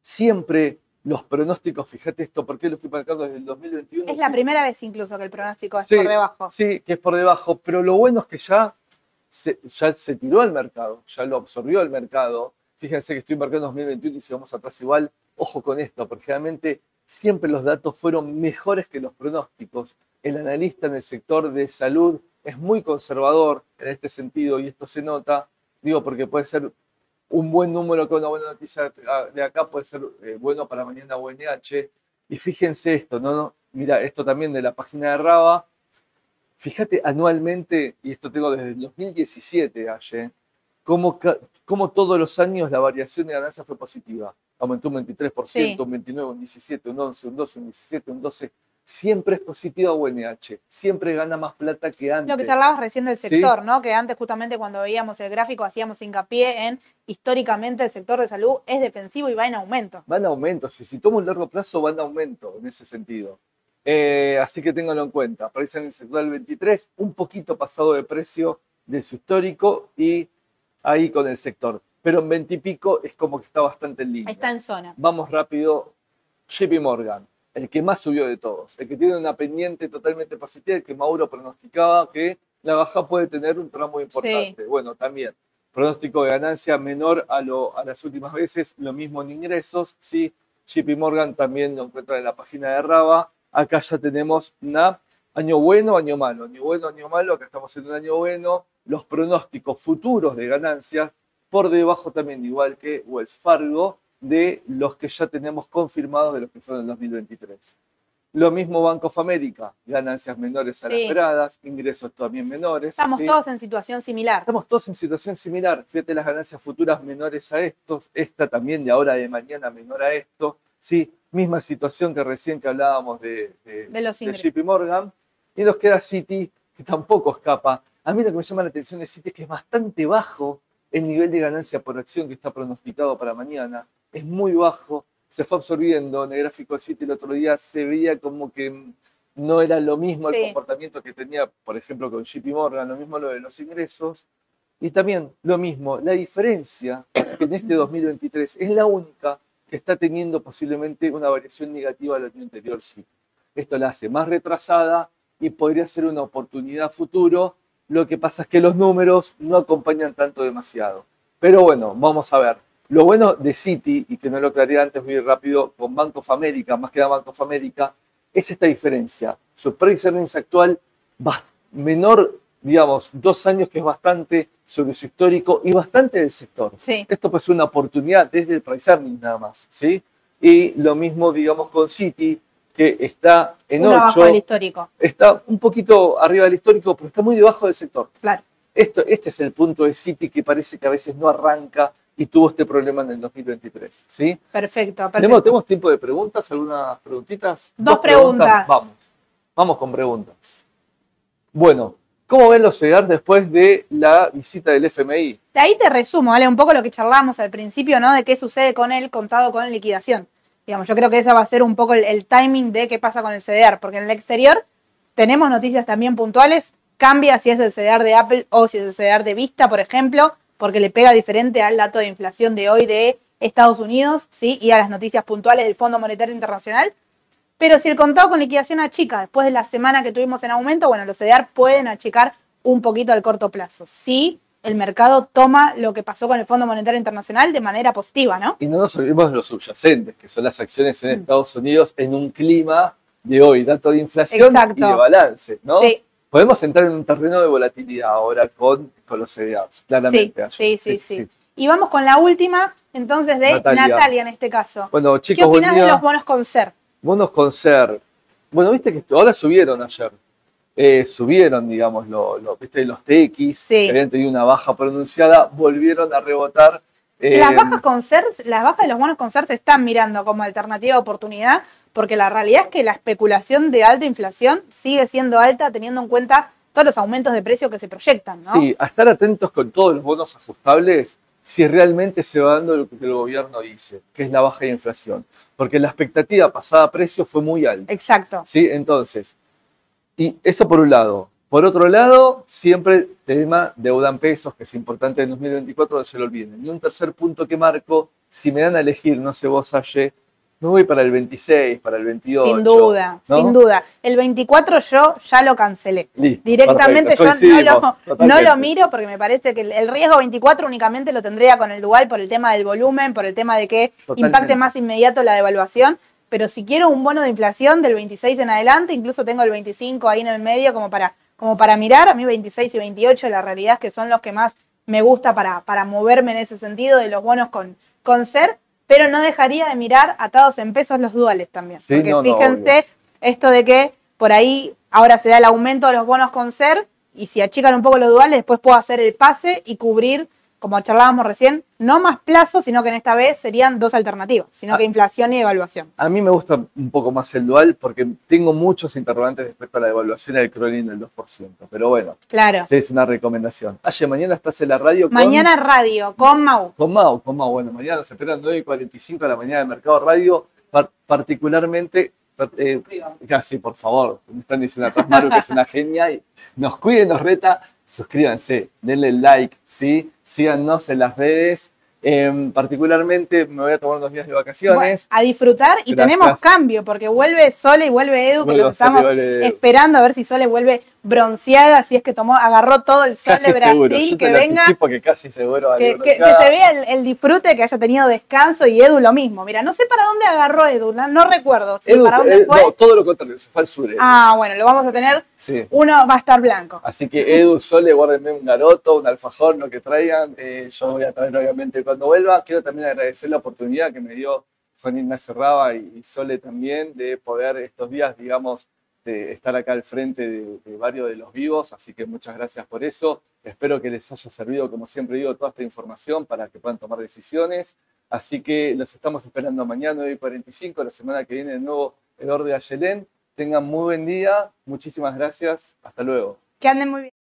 siempre los pronósticos, fíjate esto, ¿por qué lo estoy marcando desde el 2021? Es la Sí, primera vez incluso que el pronóstico es Sí. por debajo. Sí, que es por debajo, pero lo bueno es que ya se, ya se tiró al mercado, ya lo absorbió el mercado. Fíjense que estoy marcando 2021 y si vamos atrás igual, ojo con esto, porque realmente siempre los datos fueron mejores que los pronósticos. El analista en el sector de salud es muy conservador en este sentido y esto se nota, digo, porque puede ser un buen número con una buena noticia de acá, puede ser eh, bueno para mañana UNH. Y fíjense esto, ¿no? no mira, esto también de la página de Raba, fíjate anualmente, y esto tengo desde el 2017, Aye, cómo, todos los años la variación de ganancia fue positiva. Aumentó un 23%, Sí. un 29, un 17, un 11, un 12, un 17, un 12. Siempre es positiva UNH, siempre gana más plata que antes. Lo que charlabas recién del Sí. sector, ¿no? Que antes justamente cuando veíamos el gráfico hacíamos hincapié en históricamente el sector de salud es defensivo y va en aumento. Van a aumento, si, si tomo un largo plazo van a aumento en ese sentido. Eh, así que ténganlo en cuenta. Aparece en el sector del 23, un poquito pasado de precio de su histórico y ahí con el sector. Pero en 20 y pico es como que está bastante en línea. Está en zona. Vamos rápido. JP Morgan, el que más subió de todos, el que tiene una pendiente totalmente positiva, el que Mauro pronosticaba que la baja puede tener un tramo importante. Bueno, también. Pronóstico de ganancia menor a, lo, a las últimas veces, lo mismo en ingresos. Sí, JP Morgan también lo encuentran en la página de Raba. Acá ya tenemos una año bueno, año malo. Año bueno, año malo. Acá estamos en un año bueno. Los pronósticos futuros de ganancias por debajo también, igual que Wells Fargo, de los que ya tenemos confirmados de los que fueron en 2023. Lo mismo Banco of America, ganancias menores a las esperadas, ingresos también menores. Estamos ¿sí? todos en situación similar. Estamos todos en situación similar. Fíjate las ganancias futuras menores a estos, esta también de ahora de mañana menor a esto. Sí, misma situación que recién que hablábamos de, de, De los de. JP Morgan. Y nos queda Citi, que tampoco escapa. A mí lo que me llama la atención de Citi es que es bastante bajo el nivel de ganancia por acción que está pronosticado para mañana. Es muy bajo, se fue absorbiendo. En el gráfico de Citi el otro día se veía como que no era lo mismo el Sí. comportamiento que tenía, por ejemplo, con JP Morgan, lo mismo lo de los ingresos. Y también lo mismo, la diferencia en este 2023 es la única que está teniendo posiblemente una variación negativa al año anterior. Sí. Esto la hace más retrasada y podría ser una oportunidad futuro. Lo que pasa es que los números no acompañan tanto demasiado. Pero bueno, vamos a ver. Lo bueno de Citi, y que no lo aclaré antes muy rápido, con Bank of America, más que nada Bank of America, es esta diferencia. Su price earnings actual va menor, digamos, dos años que es bastante sobre su histórico y bastante del sector. Sí. Esto puede ser una oportunidad desde el price earnings nada más, ¿sí? Y lo mismo, digamos, con Citi, que está en Uno abajo 8, del histórico. está un poquito arriba del histórico, pero está muy debajo del sector. Claro. Esto, este es el punto de Citi que parece que a veces no arranca y tuvo este problema en el 2023, ¿sí? Perfecto, ¿Tenemos, perfecto. ¿Tenemos tiempo de preguntas? ¿Algunas preguntitas? Dos preguntas. Vamos, vamos con preguntas. Bueno, ¿cómo ven los CEDAR después de la visita del FMI? de ahí te resumo, ¿vale? Un poco lo que charlamos al principio, ¿no? De qué sucede con el contado con liquidación. Digamos, yo creo que ese va a ser un poco el, timing de qué pasa con el CDR, porque en el exterior tenemos noticias también puntuales, cambia si es el CDR de Apple o si es el CDR de Vista, por ejemplo, porque le pega diferente al dato de inflación de hoy de Estados Unidos, ¿sí? Y a las noticias puntuales del Fondo Monetario Internacional. Pero si el contado con liquidación achica después de la semana que tuvimos en aumento, bueno, los CDR pueden achicar un poquito al corto plazo. Sí, el mercado toma lo que pasó con el Fondo Monetario Internacional de manera positiva, ¿no? Y no nos olvidemos de los subyacentes, que son las acciones en Mm. Estados Unidos en un clima de hoy, dato de inflación Exacto. y de balance, ¿no? Sí, Podemos entrar en un terreno de volatilidad ahora con, con los CDRs, claramente. sí, sí, sí, sí. Y vamos con la última, entonces, de Natalia, Natalia. en este caso. Bueno, ¿Qué chicos, buen opinas de los bonos con ser? Bonos con ser. Bueno, viste que ahora subieron ayer. Eh, subieron, digamos, lo, lo- viste, los TX, Sí. que habían tenido una baja pronunciada, volvieron a rebotar. eh, Las bajas con ser, las bajas de los bonos con ser se están mirando como alternativa oportunidad, porque la realidad es que la especulación de alta inflación sigue siendo alta teniendo en cuenta todos los aumentos de precio que se proyectan, ¿no? Sí, a estar atentos con todos los bonos ajustables si realmente se va dando lo que el gobierno dice, que es la baja de inflación. Porque la expectativa pasada a precio fue muy alta. Exacto. ¿sí? Entonces, y eso por un lado. Por otro lado, siempre tema deuda en pesos, que es importante en 2024, no se lo olviden. Y un tercer punto que marco, si me dan a elegir, no sé vos, Aye, me voy para el 26, para el 28. Sin duda, ¿no? sin duda. El 24 yo ya lo cancelé. Listo, Directamente perfecto, yo no lo, no lo miro porque me parece que el, el riesgo 24 únicamente lo tendría con el dual por el tema del volumen, por el tema de que Totalmente. impacte más inmediato la devaluación. Pero si quiero un bono de inflación del 26 en adelante, incluso tengo el 25 ahí en el medio como para, como para mirar. A mí 26 y 28 la realidad es que son los que más me gusta para, para moverme en ese sentido de los bonos con, con ser, pero no dejaría de mirar atados en pesos los duales también. Sí, porque no, no, fíjense esto de que por ahí ahora se da el aumento de los bonos con ser y si achican un poco los duales, después puedo hacer el pase y cubrir, como charlábamos recién, no más plazo, sino que en esta vez serían dos alternativas, sino Ah. que inflación y devaluación. A mí me gusta un poco más el dual porque tengo muchos interrogantes respecto a la devaluación del Crolin del 2%. Pero bueno, Claro. sí, es una recomendación. Aye, mañana estás en la radio con... Mañana radio con Mau. Con Mau, con Mau. Bueno, mañana se esperan 9 y 45 de la mañana de Mercado Radio, par- particularmente, par- eh, casi por favor, me están diciendo atrás Maru que es una genia, y nos cuide, nos reta, suscríbanse, denle like, ¿sí? síganos en las redes. Em, particularmente me voy a tomar unos días de Bueno, vacaciones. a disfrutar y Gracias. tenemos cambio, porque vuelve Sole y vuelve Edu, que Sole, estamos esperando a ver si Sole vuelve bronceada, si es que tomó, agarró todo el sol Casi de seguro, Brasil, te que lo venga. que casi seguro va a Que, ir que- que bronceada. se vea el, el disfrute, que haya tenido descanso y Edu lo mismo. Mira, no sé para dónde agarró Edu, no, no recuerdo si Edu, para dónde eh, fue. no, todo lo contrario, se fue al sur. Edu. Ah, bueno, lo vamos a tener. Sí. Uno va a estar blanco. Así que Edu, Sole, guárdenme un garoto, un alfajor, lo que traigan. Eh, yo voy a traer obviamente cuando vuelva. Quiero también agradecer la oportunidad que me dio Juan Ignacio Raba y Sole también de poder estos días, digamos, de estar acá al frente de, varios de los vivos. Así que muchas gracias por eso. Espero que les haya servido, como siempre digo, toda esta información para que puedan tomar decisiones. Así que los estamos esperando mañana, 9 y 45, la semana que viene, de nuevo, Eduardo de Ayelén. Tengan muy buen día. Muchísimas gracias. Hasta luego. Que anden muy bien.